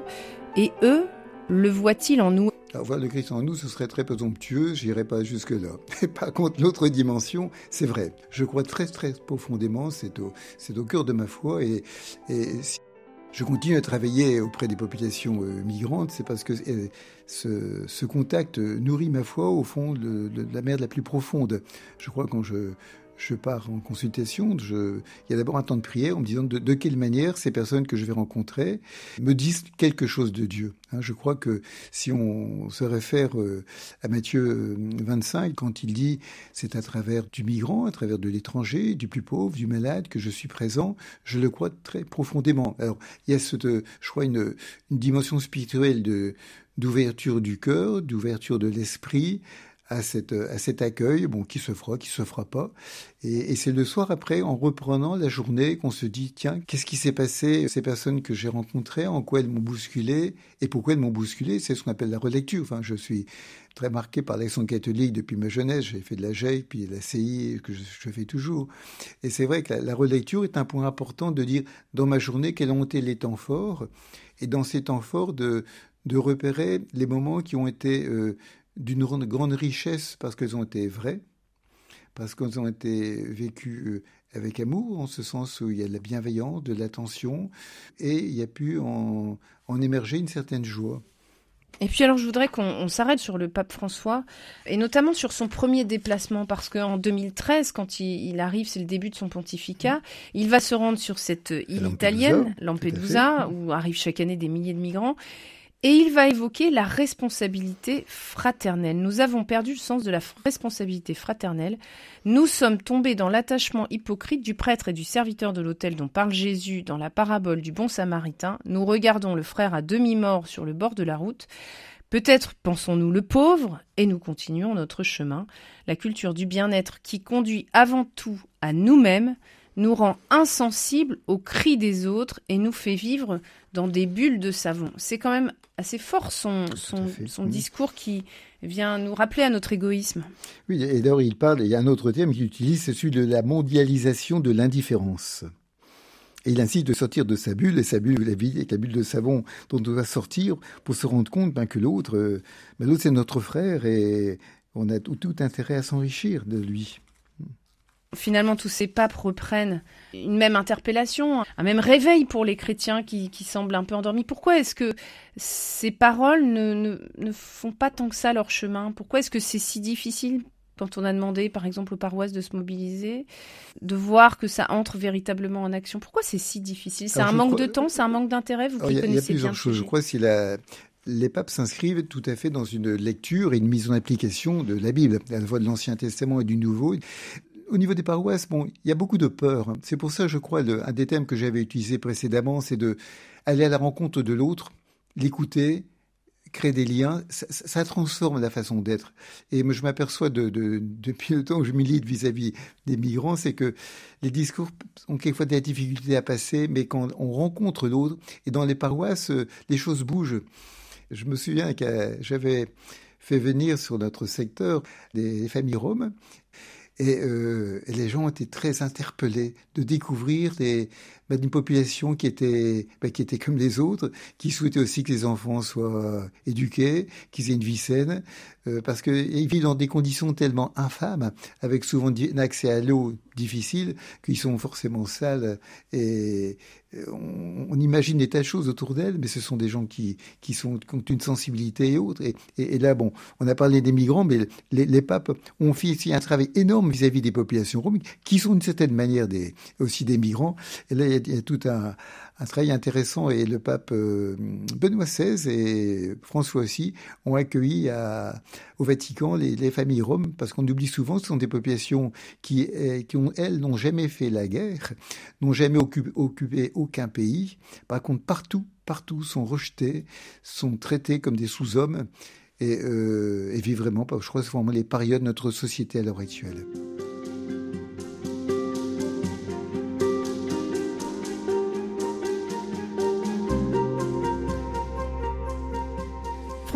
et eux, le voient-ils en nous? Alors, voir le Christ en nous, ce serait très présomptueux, j'irai pas jusque-là. Par contre, l'autre dimension, c'est vrai. Je crois très, très profondément, c'est au, au cœur de ma foi, et, et je continue à travailler auprès des populations euh, migrantes, c'est parce que euh, ce, contact nourrit ma foi au fond de, la mer la plus profonde. Je crois quand je, je pars en consultation, je, il y a d'abord un temps de prière en me disant de, quelle manière ces personnes que je vais rencontrer me disent quelque chose de Dieu. Hein, je crois que si on se réfère euh, à Matthieu 25, euh, quand il dit c'est à travers du migrant, à travers de l'étranger, du plus pauvre, du malade que je suis présent, je le crois très profondément. Alors il y a cette, je crois, une, une dimension spirituelle de d'ouverture du cœur, d'ouverture de l'esprit, à, cette, à cet accueil, bon, qui se fera, qui se fera pas. Et, et c'est le soir après, en reprenant la journée, qu'on se dit, tiens, qu'est-ce qui s'est passé Ces personnes que j'ai rencontrées, en quoi elles m'ont bousculé Et pourquoi elles m'ont bousculé C'est ce qu'on appelle la relecture. Enfin, je suis très marqué par l'action catholique depuis ma jeunesse. J'ai fait de la GEI, puis de la CI, que je, fais toujours. Et c'est vrai que la, relecture est un point important de dire, dans ma journée, quels ont été les temps forts Et dans ces temps forts, de, de repérer les moments qui ont été euh, d'une grande richesse parce qu'elles ont été vraies, parce qu'elles ont été vécues euh, avec amour, en ce sens où il y a de la bienveillance, de l'attention, et il y a pu en, émerger une certaine joie. Et puis alors je voudrais qu'on s'arrête sur le pape François et notamment sur son premier déplacement parce qu'en 2013 quand il, arrive, c'est le début de son pontificat, il va se rendre sur cette île italienne, Lampedusa, où arrivent chaque année des milliers de migrants et il va évoquer la responsabilité fraternelle. Nous avons perdu le sens de la responsabilité fraternelle. Nous sommes tombés dans l'attachement hypocrite du prêtre et du serviteur de l'autel dont parle Jésus dans la parabole du bon samaritain. Nous regardons le frère à demi-mort sur le bord de la route. Peut-être pensons-nous le pauvre et nous continuons notre chemin. La culture du bien-être qui conduit avant tout à nous-mêmes nous rend insensibles aux cris des autres et nous fait vivre dans des bulles de savon. C'est quand même assez fort son, son, discours qui vient nous rappeler à notre égoïsme. Oui, et d'ailleurs il parle, il y a un autre terme qu'il utilise, c'est celui de la mondialisation de l'indifférence. Et il incite de sortir de sa bulle, et sa bulle, la vie, la bulle de savon dont on doit sortir pour se rendre compte ben, que l'autre, euh, ben, l'autre c'est notre frère et on a tout intérêt à s'enrichir de lui. Finalement, tous ces papes reprennent une même interpellation, un même réveil pour les chrétiens qui, semblent un peu endormis. Pourquoi est-ce que ces paroles ne, ne, font pas tant que ça leur chemin? Pourquoi est-ce que c'est si difficile quand on a demandé, par exemple, aux paroisses de se mobiliser, de voir que ça entre véritablement en action? Pourquoi c'est si difficile? C'est un manque de temps, c'est un manque d'intérêt Vous connaissez. Il y a plusieurs choses. Je crois que les papes s'inscrivent tout à fait dans une lecture et une mise en application de la Bible, à la fois de l'Ancien Testament et du Nouveau au niveau des paroisses, bon, il y a beaucoup de peur. C'est pour ça, je crois, un des thèmes que j'avais utilisé précédemment, c'est de aller à la rencontre de l'autre, l'écouter, créer des liens. Ça, transforme la façon d'être. Et je m'aperçois de, depuis le temps que je milite vis-à-vis des migrants, c'est que les discours ont quelquefois des difficultés à passer, mais quand on rencontre l'autre, et dans les paroisses, les choses bougent. Je me souviens que j'avais fait venir sur notre secteur des familles roms euh, et, les gens été très interpellés de découvrir des, bah, une population qui était, bah, qui était comme les autres, qui souhaitait aussi que les enfants soient éduqués, qu'ils aient une vie saine, euh, parce qu'ils vivent dans des conditions tellement infâmes, avec souvent un accès à l'eau difficile, qu'ils sont forcément sales et on, imagine des tas de choses autour d'elles, mais ce sont des gens qui, qui, sont, ont une sensibilité et autres. Et, là, bon, on a parlé des migrants, mais les, papes ont fait un travail énorme vis-à-vis des populations roms, qui sont d'une certaine manière aussi des migrants. Et là, il y a, tout un, travail intéressant et le pape euh, Benoît XVI et François aussi ont accueilli au Vatican les, les familles roms parce qu'on oublie souvent que ce sont des populations qui, euh, qui ont, elles, n'ont jamais fait la guerre, n'ont jamais occupé, aucun pays. Par contre, partout, partout sont rejetés, sont traités comme des sous-hommes et, euh, vivent vraiment, je crois, c'est vraiment les parias de notre société à l'heure actuelle.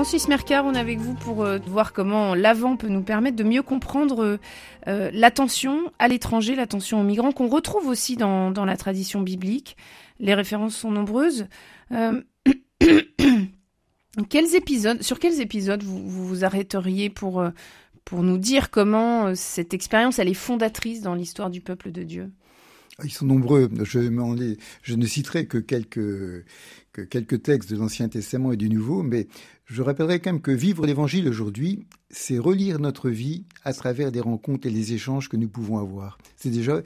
Francis Mercard, on est avec vous pour euh, voir comment l'avant peut nous permettre de mieux comprendre euh, euh, l'attention à l'étranger, l'attention aux migrants, qu'on retrouve aussi dans, la tradition biblique. Les références sont nombreuses. quels épisodes, sur quels épisodes vous vous, arrêteriez pour, nous dire comment cette expérience elle est fondatrice dans l'histoire du peuple de Dieu? Ils sont nombreux. Je ne citerai que quelques, que quelques textes de l'Ancien Testament et du Nouveau, mais je rappellerai quand même que vivre l'Évangile aujourd'hui, c'est relire notre vie à travers des rencontres et les échanges que nous pouvons avoir. C'est déjà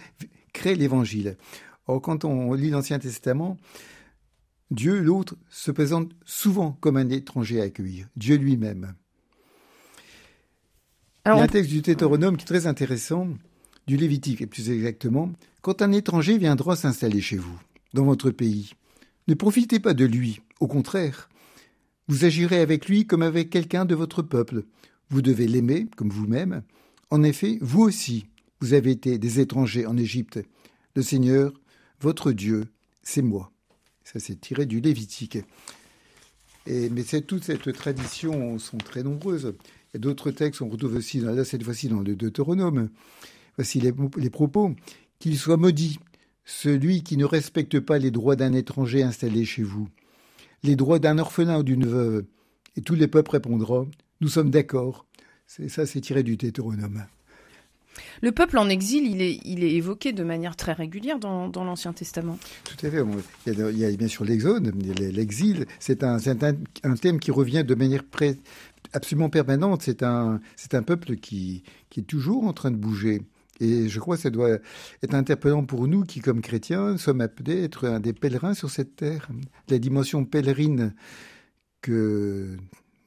créer l'Évangile. Or, quand on lit l'Ancien Testament, Dieu, l'autre, se présente souvent comme un étranger à accueillir, Dieu lui-même. Il y a un texte du Deutéronome qui est très intéressant, du Lévitique, et plus exactement, quand un étranger viendra s'installer chez vous, dans votre pays, ne profitez pas de lui, au contraire, vous agirez avec lui comme avec quelqu'un de votre peuple. Vous devez l'aimer comme vous-même. En effet, vous aussi, vous avez été des étrangers en Égypte. Le Seigneur, votre Dieu, c'est moi. Ça, c'est tiré du Lévitique. Et, mais toute cette tradition sont très nombreuses. A d'autres textes, on retrouve aussi, là, cette fois-ci, dans le Deutéronome. Voici les, les propos. Qu'il soit maudit, celui qui ne respecte pas les droits d'un étranger installé chez vous les droits d'un orphelin ou d'une veuve. Et tous les peuples répondront Nous sommes d'accord. Ça, c'est tiré du Deutéronome. Le peuple en exil, il est, il est évoqué de manière très régulière dans, dans l'Ancien Testament. Tout à fait. Il y a, bien sûr l'exode, l'exil. C'est un, un, un, thème qui revient de manière pré, absolument permanente. C'est un, un peuple qui, qui est toujours en train de bouger. Et je crois que ça doit être interpellant pour nous qui, comme chrétiens, sommes appelés à être un des pèlerins sur cette terre. La dimension pèlerine que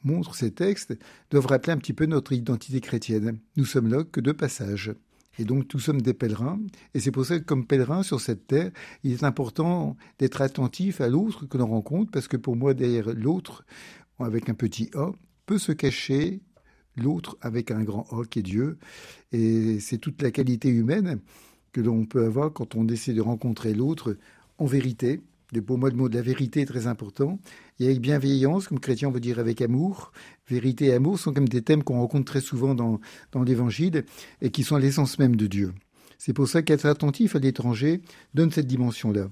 montrent ces textes doivent rappeler un petit peu notre identité chrétienne. Nous sommes là que de passage. Et donc, nous sommes des pèlerins. Et c'est pour ça que, comme pèlerins sur cette terre, il est important d'être attentif à l'autre que l'on rencontre, parce que pour moi, derrière l'autre, avec un petit A, peut se cacher l'autre avec un grand A qui est Dieu. Et c'est toute la qualité humaine que l'on peut avoir quand on essaie de rencontrer l'autre en vérité. Pour moi, le mot de la vérité est très important. Et avec bienveillance, comme chrétien, on veut dire avec amour. Vérité et amour sont comme des thèmes qu'on rencontre très souvent dans, dans l'Évangile et qui sont l'essence même de Dieu. C'est pour ça qu'être attentif à l'étranger donne cette dimension-là.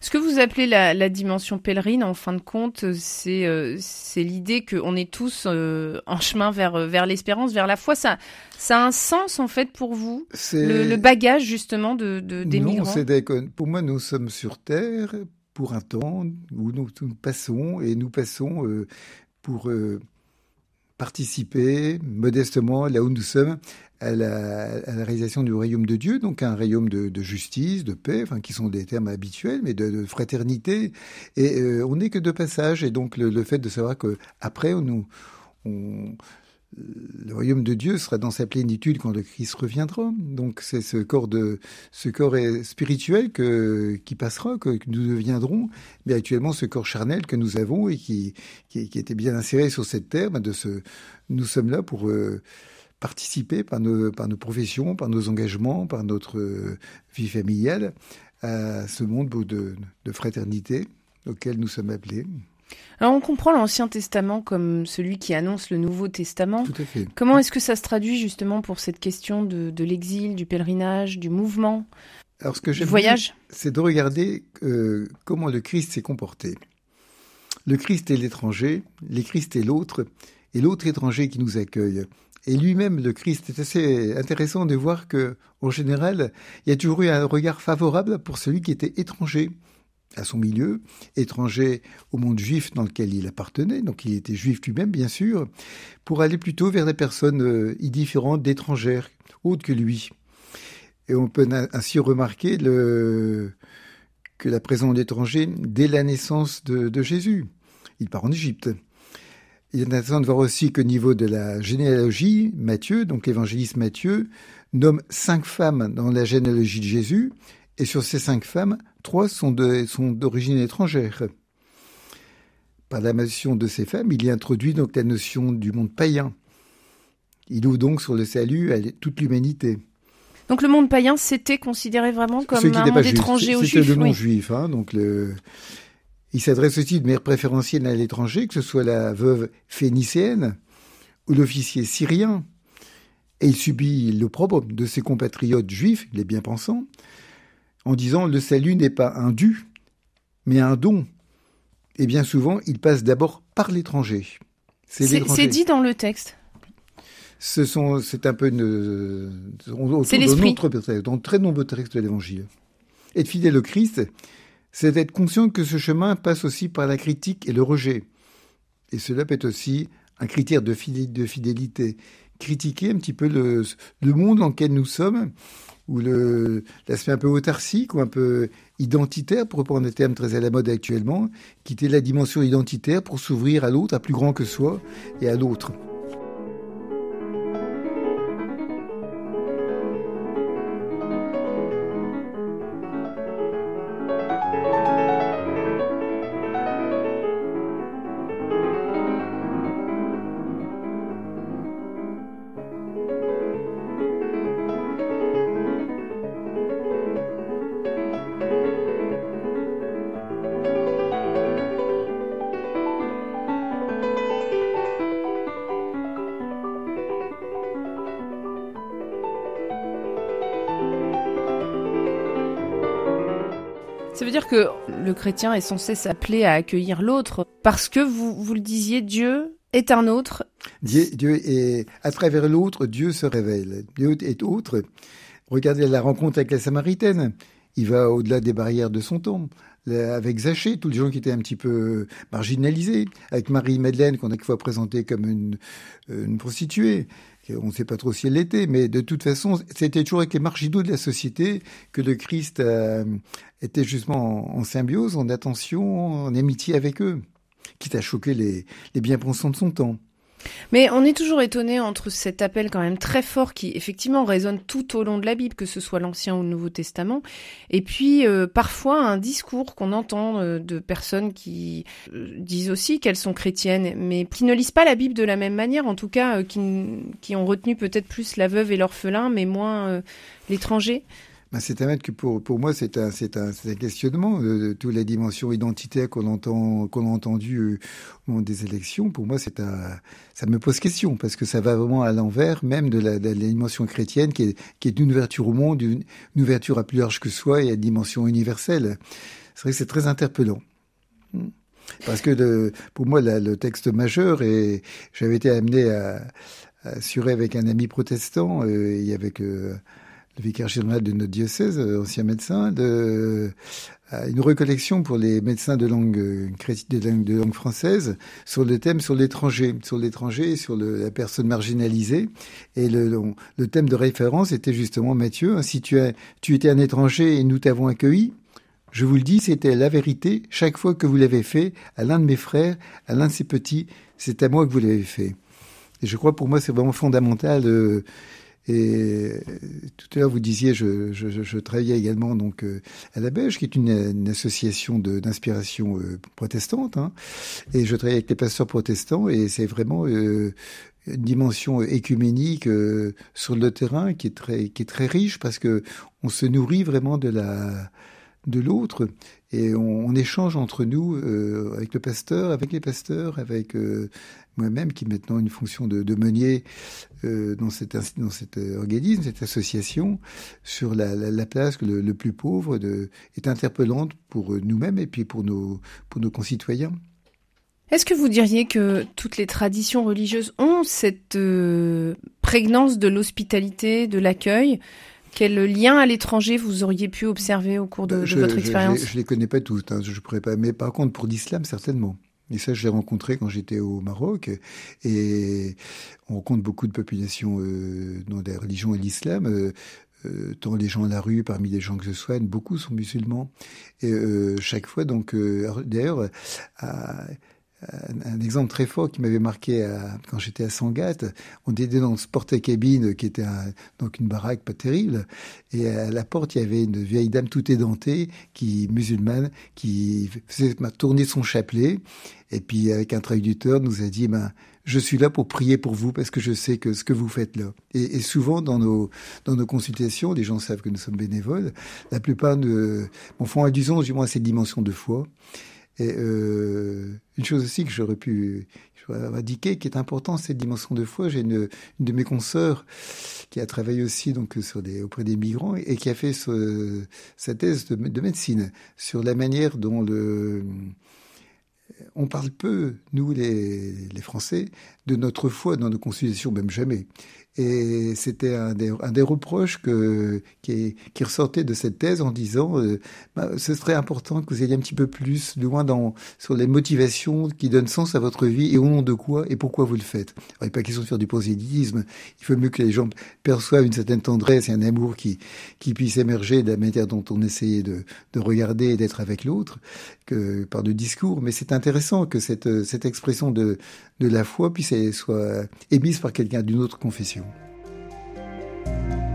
Ce que vous appelez la, dimension pèlerine, en fin de compte, c'est euh, l'idée qu'on est tous euh, en chemin vers vers l'espérance, vers la foi. Ça ça a un sens en fait pour vous, le, le, bagage justement de, de des non, migrants? Pour moi, nous sommes sur terre pour un temps où nous, passons et nous passons euh, pour participer modestement là où nous sommes à la, réalisation du royaume de Dieu, donc un royaume de, justice, de paix, enfin qui sont des termes habituels, mais de, fraternité. Et euh, on n'est que de passage, et donc le, fait de savoir que après nous, on, le royaume de Dieu sera dans sa plénitude quand le Christ reviendra. Donc c'est ce corps de ce corps spirituel qui passera, que, nous deviendrons, mais actuellement ce corps charnel que nous avons et qui qui, était bien inséré sur cette terre, ben, de ce nous sommes là pour euh, participer par nos, par nos professions, par nos engagements, par notre euh, vie familiale à ce monde de, de fraternité auquel nous sommes appelés. Alors on comprend l'Ancien Testament comme celui qui annonce le Nouveau Testament. Tout à fait. Comment est-ce que ça se traduit justement pour cette question de, de l'exil, du pèlerinage, du mouvement, Alors, ce que du voyage C'est de regarder euh, comment le Christ s'est comporté. Le Christ est l'étranger, le Christ est l'autre, et l'autre étranger qui nous accueille. Et lui-même, le Christ, c'est assez intéressant de voir que, en général, il y a toujours eu un regard favorable pour celui qui était étranger à son milieu, étranger au monde juif dans lequel il appartenait, donc il était juif lui-même, bien sûr, pour aller plutôt vers des personnes euh, différentes d'étrangères, autres que lui. Et on peut ainsi remarquer que la présence d'étrangers dès la naissance de, de Jésus. Il part en Égypte. Il est intéressant de voir aussi qu'au niveau de la généalogie, Matthieu, donc l'évangéliste Matthieu, nomme cinq femmes dans la généalogie de Jésus, et sur ces cinq femmes, trois sont d'origine étrangère. Par la mention de ces femmes, il y introduit donc la notion du monde païen. Il ouvre donc sur le salut à toute l'humanité. Donc le monde païen, c'était considéré vraiment comme un monde étranger aux Juifs. C'était le non-juif, hein, donc le, il s'adresse aussi de manière préférentielle à l'étranger, que ce soit la veuve phénicéenne ou l'officier syrien. Et il subit l'opprobre de ses compatriotes juifs, les bien-pensants, en disant le salut n'est pas un dû, mais un don. Et bien souvent, il passe d'abord par l'étranger. C'est dit dans le texte. Ce sont, c'est un peu une, c'est l'esprit. Dans très nombreux textes de l'Évangile. Être fidèle au Christ, c'est être conscient que ce chemin passe aussi par la critique et le rejet. Et cela peut être aussi un critère de fidélité. Critiquer un petit peu le, monde dans lequel nous sommes, ou l'aspect un peu autarcique ou un peu identitaire, pour reprendre des termes très à la mode actuellement, quitter la dimension identitaire pour s'ouvrir à l'autre, à plus grand que soi et à l'autre. Chrétien est censé s'appeler à accueillir l'autre parce que vous, vous le disiez, Dieu est un autre Dieu, Dieu est, à travers l'autre, Dieu se révèle. Dieu est autre. Regardez la rencontre avec la Samaritaine. Il va au-delà des barrières de son temps. Avec Zachée, tous les gens qui étaient un petit peu marginalisés. Avec Marie-Madeleine, qu'on a quelquefois présentée comme une, une prostituée. On ne sait pas trop si elle l'était, mais de toute façon, c'était toujours avec les marginaux de la société que le Christ euh, était justement en, symbiose, en attention, en amitié avec eux, quitte à choquer les bien-pensants de son temps. Mais on est toujours étonné entre cet appel quand même très fort qui effectivement résonne tout au long de la Bible, que ce soit l'Ancien ou le Nouveau Testament, et puis euh, parfois un discours qu'on entend euh, de personnes qui euh, disent aussi qu'elles sont chrétiennes, mais qui ne lisent pas la Bible de la même manière, en tout cas qui, qui ont retenu peut-être plus la veuve et l'orphelin, mais moins l'étranger. Ben, c'est un que pour, pour moi, c'est un, c'est un, un, questionnement de, toutes les dimensions identitaires qu'on entend, qu'on a entendues euh, au moment des élections. Pour moi, c'est un, ça me pose question parce que ça va vraiment à l'envers même de la, de la dimension chrétienne qui est, qui est une ouverture au monde, une, ouverture à plus large que soi et à dimension universelle. C'est vrai que c'est très interpellant. Parce que le, pour moi, le texte majeur, et j'avais été amené à, à assurer avec un ami protestant euh, et avec euh, le vicaire général de notre diocèse, euh, ancien médecin, de, euh, une recollection pour les médecins de langue, euh, de langue, de langue française sur le thème sur l'étranger, sur l'étranger, sur la personne marginalisée. Et le, le, thème de référence était justement Mathieu, hein, si tu, as, tu étais un étranger et nous t'avons accueilli, je vous le dis, c'était la vérité. Chaque fois que vous l'avez fait à l'un de mes frères, à l'un de ses petits, c'est à moi que vous l'avez fait. Et je crois pour moi c'est vraiment fondamental. Euh, et tout à l'heure, vous disiez, je, je, je, travaillais également donc euh, à la Belge, qui est une, une association d'inspiration euh, protestante, hein, et je travaille avec les pasteurs protestants, et c'est vraiment euh, une dimension écuménique sur le terrain qui est très qui est très riche parce que on se nourrit vraiment de la de l'autre et on, échange entre nous avec le pasteur, avec les pasteurs, avec moi-même qui maintenant une fonction de, de meunier euh, dans, cet, dans organisme, cette association, sur la, la, la place que le, le, plus pauvre de, est interpellante pour nous-mêmes et puis pour nos, pour nos concitoyens. Est-ce que vous diriez que toutes les traditions religieuses ont cette euh, prégnance de l'hospitalité, de l'accueil? Quel lien à l'étranger vous auriez pu observer au cours de, de votre expérience Je ne les connais pas toutes, hein, je pourrais pas. Mais par contre, pour l'islam, certainement. Et ça, je l'ai rencontré quand j'étais au Maroc. Et on rencontre beaucoup de populations euh, dans la religion et l'islam. Euh, euh, tant les gens à la rue, parmi les gens que je soigne, beaucoup sont musulmans. Et euh, chaque fois, donc, euh, d'ailleurs, un exemple très fort qui m'avait marqué à, quand j'étais à Sangatte. On était dans ce porte-cabine qui était un, donc une baraque pas terrible. Et à la porte, il y avait une vieille dame tout édentée, qui musulmane, qui faisait tourner son chapelet. Et puis, avec un traducteur, nous a dit, ben, je suis là pour prier pour vous parce que je sais que ce que vous faites là. Et, et souvent dans nos dans nos consultations, les gens savent que nous sommes bénévoles. La plupart de bon, font allusion du moins à cette dimension de foi. Et euh, une chose aussi que j'aurais pu indiquer, qui est important, cette dimension de foi. J'ai une, de mes consoeurs qui a travaillé aussi donc auprès des migrants et qui a fait sa thèse de, de, médecine sur la manière dont on parle peu, nous les, les Français, de notre foi dans nos constitutions, même jamais. Et c'était un des, un des reproches que, qui, qui, ressortait de cette thèse en disant euh, bah, ce serait important que vous ayez un petit peu plus loin dans, sur les motivations qui donnent sens à votre vie et au nom de quoi et pourquoi vous le faites. Alors, il n'est pas question de faire du prosélytisme. Il faut mieux que les gens perçoivent une certaine tendresse et un amour qui, qui puisse émerger de la manière dont on essayait de, de regarder et d'être avec l'autre que par de discours. Mais c'est intéressant que cette, cette expression de, de la foi puisse soit émise par quelqu'un d'une autre confession. thank you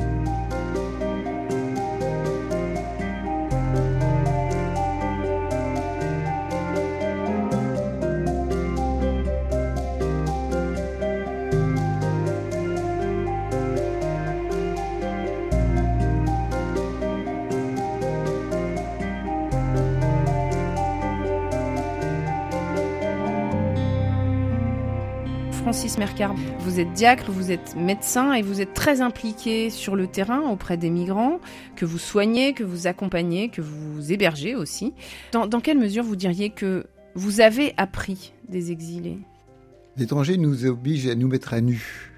Francis Mercard. Vous êtes diacre, vous êtes médecin et vous êtes très impliqué sur le terrain auprès des migrants, que vous soignez, que vous accompagnez, que vous hébergez aussi. Dans, quelle mesure vous diriez que vous avez appris des exilés? L'étranger nous oblige à nous mettre à nu.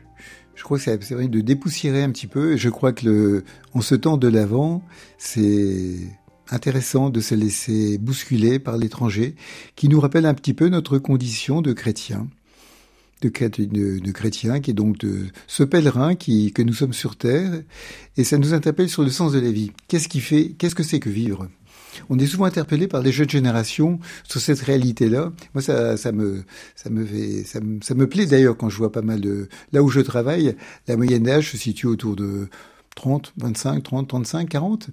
Je crois que c'est vrai de dépoussiérer un petit peu. Je crois que en ce temps de l'avant, c'est intéressant de se laisser bousculer par l'étranger, qui nous rappelle un petit peu notre condition de chrétien, de, de, de chrétien, qui est donc de ce pèlerin qui, que nous sommes sur terre, et ça nous interpelle sur le sens de la vie. Qu'est-ce qui fait, qu'est-ce que c'est que vivre? On est souvent interpellé par les jeunes générations sur cette réalité-là. Moi, ça, ça me, ça me fait, ça me, ça me plaît d'ailleurs quand je vois pas mal de, là où je travaille, la moyenne d'âge se situe autour de 30, 25, 30, 35, 40,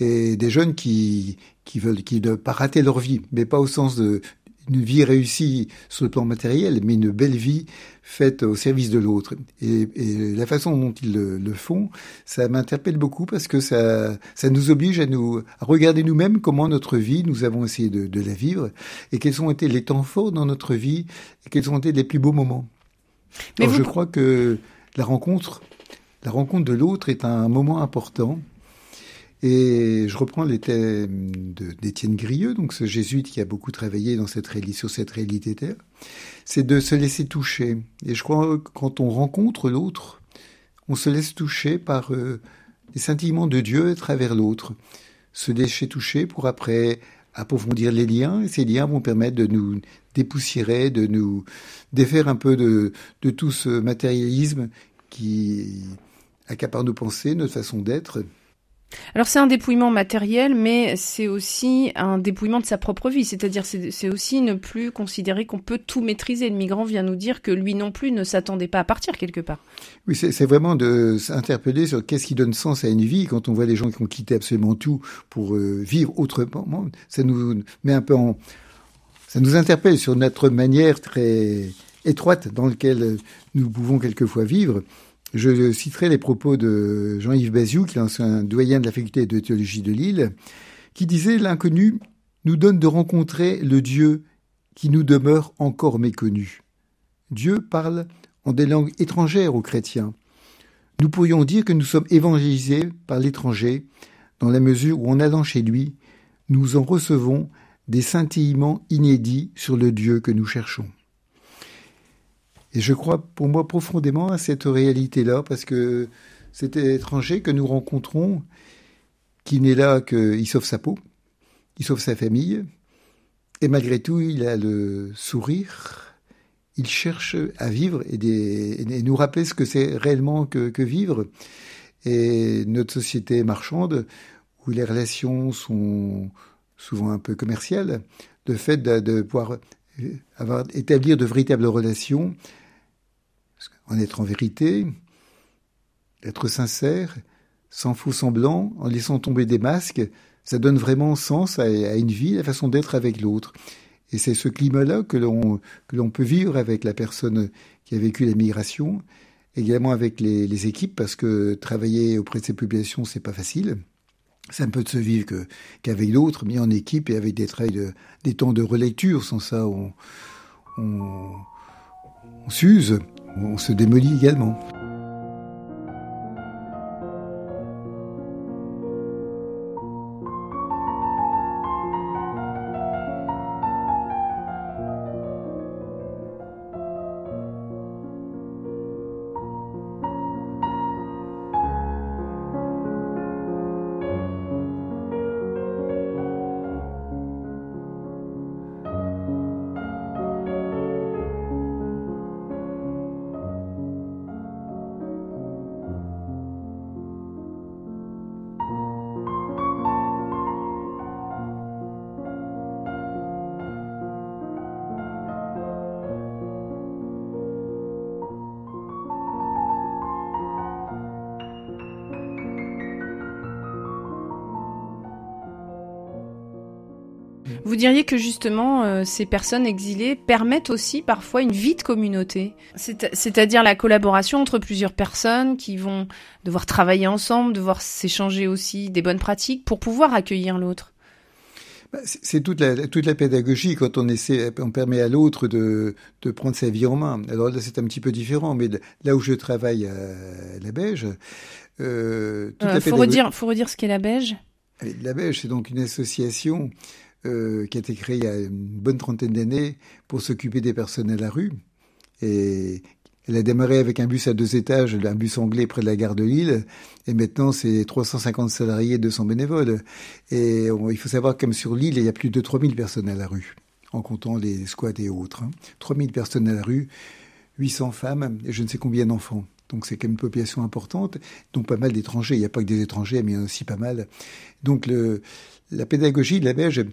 et des jeunes qui, qui veulent, qui ne pas rater leur vie, mais pas au sens de une vie réussie sur le plan matériel, mais une belle vie faite au service de l'autre. Et, la façon dont ils le, font, ça m'interpelle beaucoup parce que ça, ça nous oblige à nous à regarder nous-mêmes comment notre vie, nous avons essayé de, de, la vivre, et quels ont été les temps forts dans notre vie, et quels ont été les plus beaux moments. Mais je crois que la rencontre la rencontre de l'autre est un moment important. Et je reprends les thèmes d'Étienne Grieux, donc ce jésuite qui a beaucoup travaillé dans cette, sur cette réalité terre, c'est de se laisser toucher. Et je crois que quand on rencontre l'autre, on se laisse toucher par euh, les scintillements de Dieu à travers l'autre. Se laisser toucher pour après approfondir les liens, et ces liens vont permettre de nous dépoussiérer, de nous défaire un peu de, de tout ce matérialisme qui accapare nos pensées, notre façon d'être. Alors c'est un dépouillement matériel, mais c'est aussi un dépouillement de sa propre vie. C'est-à-dire c'est aussi ne plus considérer qu'on peut tout maîtriser. Le migrant vient nous dire que lui non plus ne s'attendait pas à partir quelque part. Oui, c'est vraiment de s'interpeller sur qu'est-ce qui donne sens à une vie. Quand on voit les gens qui ont quitté absolument tout pour euh, vivre autrement, ça nous met un peu. Ça nous interpelle sur notre manière très étroite dans laquelle nous pouvons quelquefois vivre. Je citerai les propos de Jean-Yves Baziou, qui est un doyen de la faculté de théologie de Lille, qui disait L'inconnu nous donne de rencontrer le Dieu qui nous demeure encore méconnu. Dieu parle en des langues étrangères aux chrétiens. Nous pourrions dire que nous sommes évangélisés par l'étranger, dans la mesure où en allant chez lui, nous en recevons des scintillements inédits sur le Dieu que nous cherchons. Et je crois pour moi profondément à cette réalité-là, parce que cet étranger que nous rencontrons, qui n'est là qu'il sauve sa peau, il sauve sa famille, et malgré tout, il a le sourire, il cherche à vivre et, nous rappeler ce que c'est réellement que, vivre. Et notre société marchande, où les relations sont souvent un peu commerciales, le fait de, de pouvoir avoir, établir de véritables relations, en être en vérité, être sincère, sans faux semblant, en laissant tomber des masques, ça donne vraiment sens à, une vie, la façon d'être avec l'autre. Et c'est ce climat-là que l'on que l'on peut vivre avec la personne qui a vécu la migration, également avec les, équipes, parce que travailler auprès de ces populations, c'est pas facile. Ça ne peut se vivre qu'avec d'autres, mis en équipe et avec des, de, des temps de relecture. Sans ça, on s'use on se démolit également. Vous diriez que justement, euh, ces personnes exilées permettent aussi parfois une vie de communauté, c'est-à-dire la collaboration entre plusieurs personnes qui vont devoir travailler ensemble, devoir s'échanger aussi des bonnes pratiques pour pouvoir accueillir l'autre. Bah, c'est toute la, toute la pédagogie quand on essaie, on permet à l'autre de, de prendre sa vie en main. Alors là, c'est un petit peu différent, mais là où je travaille à la Beige, euh, toute euh, faut redire, faut redire ce qu'est la Beige. La Beige, c'est donc une association euh, qui a été créé il y a une bonne trentaine d'années pour s'occuper des personnes à la rue. et elle a démarré avec un bus à deux étages, un bus anglais près de la gare de Lille, et maintenant c'est 350 salariés, 200 bénévoles. Et il faut savoir comme sur l'île, il y a plus de 3000 personnes à la rue, en comptant les squats et autres. Hein. 3000 personnes à la rue, 800 femmes et je ne sais combien d'enfants. Donc c'est quand même une population importante, donc pas mal d'étrangers. Il n'y a pas que des étrangers, mais il y en a aussi pas mal. Donc le, la pédagogie de la Belge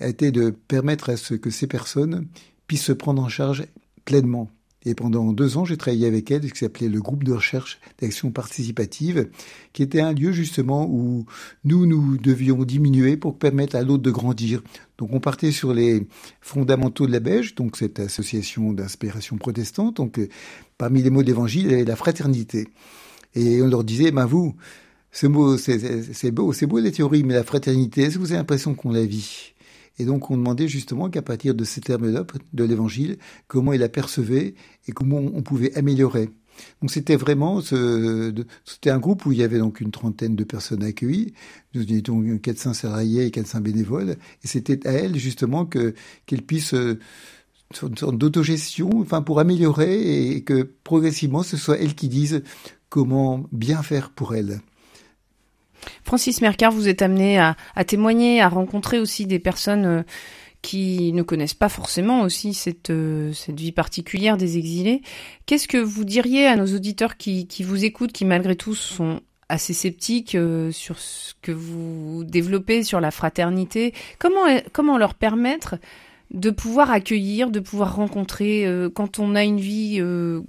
a été de permettre à ce que ces personnes puissent se prendre en charge pleinement et pendant deux ans, j'ai travaillé avec elle, ce qui s'appelait le groupe de recherche d'action participative, qui était un lieu justement où nous, nous devions diminuer pour permettre à l'autre de grandir. Donc on partait sur les fondamentaux de la Belge, donc cette association d'inspiration protestante. Donc euh, parmi les mots d'évangile, il y avait la fraternité. Et on leur disait, ben vous, ce mot, c'est beau, c'est beau les théories, mais la fraternité, est-ce que vous avez l'impression qu'on la vit? Et donc on demandait justement qu'à partir de ces termes-là de l'Évangile, comment il apercevait et comment on pouvait améliorer. Donc c'était vraiment c'était un groupe où il y avait donc une trentaine de personnes accueillies, nous étions 400 salariés et 400 bénévoles, et c'était à elles justement que qu'elles puissent euh, une sorte d'autogestion, enfin pour améliorer et que progressivement ce soit elles qui disent comment bien faire pour elles. Francis Mercard, vous êtes amené à, témoigner, à rencontrer aussi des personnes euh, qui ne connaissent pas forcément aussi cette, euh, cette vie particulière des exilés. Qu'est-ce que vous diriez à nos auditeurs qui, vous écoutent, qui malgré tout sont assez sceptiques euh, sur ce que vous développez sur la fraternité? Comment leur permettre de pouvoir accueillir, de pouvoir rencontrer. Euh, quand on a une vie, euh,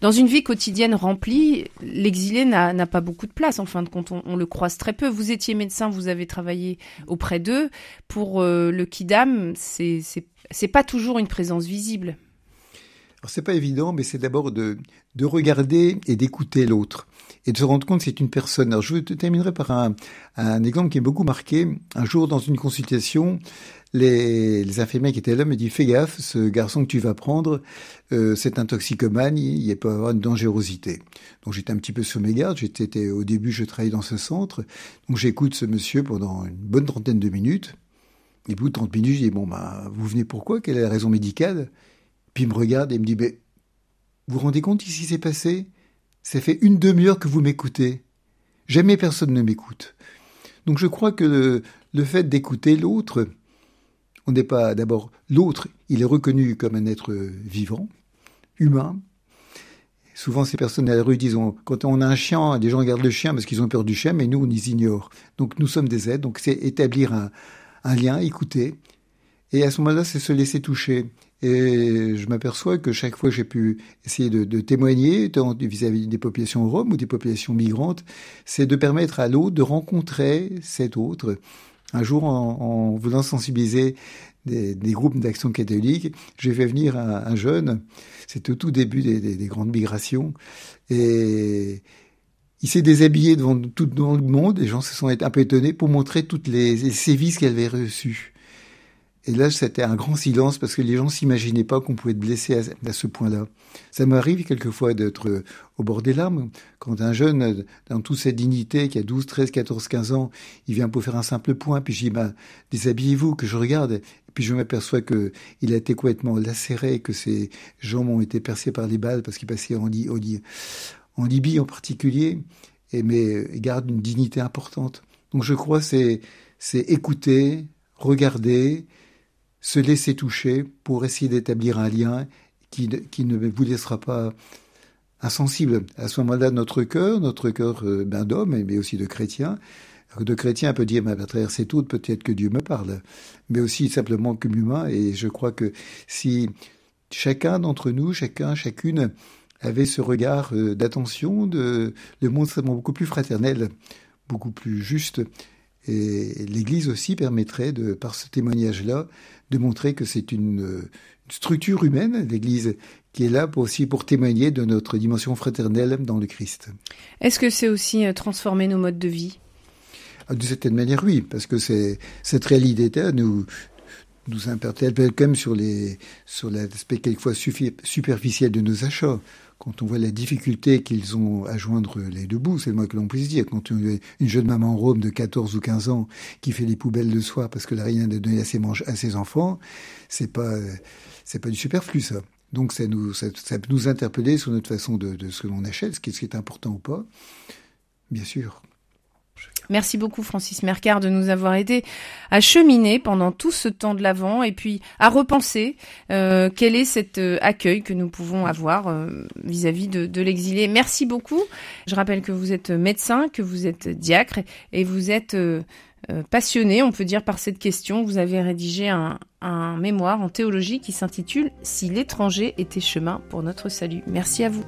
dans une vie quotidienne remplie, l'exilé n'a pas beaucoup de place. En fin de compte, on, le croise très peu. Vous étiez médecin, vous avez travaillé auprès d'eux. Pour euh, le Kidam, c'est pas toujours une présence visible. Alors c'est pas évident, mais c'est d'abord de, de regarder et d'écouter l'autre et de se rendre compte que c'est une personne. Alors je terminerai par un, un exemple qui est beaucoup marqué. Un jour dans une consultation, les, les infirmiers qui étaient là me disent fais gaffe, ce garçon que tu vas prendre, euh, c'est un toxicomane, il, il peut avoir une dangerosité. Donc j'étais un petit peu sur mes gardes. J'étais au début, je travaillais dans ce centre, donc j'écoute ce monsieur pendant une bonne trentaine de minutes. Et bout de 30 minutes, je dis bon bah vous venez pourquoi Quelle est la raison médicale? Puis il me regarde et me dit mais vous vous rendez compte ici s'est passé? Ça fait une demi-heure que vous m'écoutez. Jamais personne ne m'écoute. Donc je crois que le fait d'écouter l'autre, on n'est pas d'abord l'autre, il est reconnu comme un être vivant, humain. Souvent, ces personnes à la rue disent quand on a un chien, des gens regardent le chien parce qu'ils ont peur du chien, mais nous, on les ignore. Donc, nous sommes des êtres. Donc, c'est établir un, lien, écouter. Et à ce moment-là, c'est se laisser toucher. Et je m'aperçois que chaque fois que j'ai pu essayer de, témoigner vis-à-vis des populations roms ou des populations migrantes, c'est de permettre à l'autre de rencontrer cet autre un jour, en, voulant sensibiliser des, groupes d'action catholique, j'ai fait venir un, jeune, c'était au tout début des, grandes migrations, et il s'est déshabillé devant tout le monde, les gens se sont un peu étonnés pour montrer toutes les, les sévices qu'elle avait reçus. Et là, c'était un grand silence parce que les gens s'imaginaient pas qu'on pouvait être blessé à, ce point-là. Ça m'arrive quelquefois d'être euh, au bord des larmes. Quand un jeune, euh, dans toute sa dignité, qui a 12, 13, 14, 15 ans, il vient pour faire un simple point, puis je dis, ben, déshabillez-vous, que je regarde. Et puis je m'aperçois que il a été complètement lacéré, que ses jambes ont été percées par les balles parce qu'il passait en, Libye en particulier, mais il garde une dignité importante. Donc je crois c'est c'est écouter, regarder, se laisser toucher pour essayer d'établir un lien qui, qui, ne vous laissera pas insensible. À ce moment-là, notre cœur, notre cœur euh, ben, d'homme, mais aussi de chrétien, de chrétien peut dire, mais à travers ces tout, peut-être que Dieu me parle, mais aussi simplement comme humain. Et je crois que si chacun d'entre nous, chacun, chacune, avait ce regard euh, d'attention, le monde serait beaucoup plus fraternel, beaucoup plus juste. Et l'Église aussi permettrait, de, par ce témoignage-là, de montrer que c'est une, structure humaine, l'Église, qui est là pour aussi pour témoigner de notre dimension fraternelle dans le Christ. Est-ce que c'est aussi euh, transformer nos modes de vie? Ah, De certaine manière, oui, parce que c'est cette réalité nous nous interpelle quand même sur les sur l'aspect quelquefois superficiel de nos achats quand on voit la difficulté qu'ils ont à joindre les deux bouts, c'est le moins que l'on puisse dire. Quand on une jeune maman Rome de 14 ou 15 ans qui fait les poubelles le soir parce que n'a rien à donner à ses, à ses enfants, c'est pas, c'est pas du superflu, ça. Donc ça nous, ça, peut nous interpeller sur notre façon de, de ce que l'on achète, ce qui est important ou pas, bien sûr. Merci beaucoup Francis Mercard de nous avoir aidé à cheminer pendant tout ce temps de l'avant et puis à repenser euh, quel est cet euh, accueil que nous pouvons avoir euh, vis-à-vis de, l'exilé. Merci beaucoup. Je rappelle que vous êtes médecin, que vous êtes diacre et vous êtes passionné, on peut dire, par cette question. Vous avez rédigé un mémoire en théologie qui s'intitule Si l'étranger était chemin pour notre salut. Merci à vous.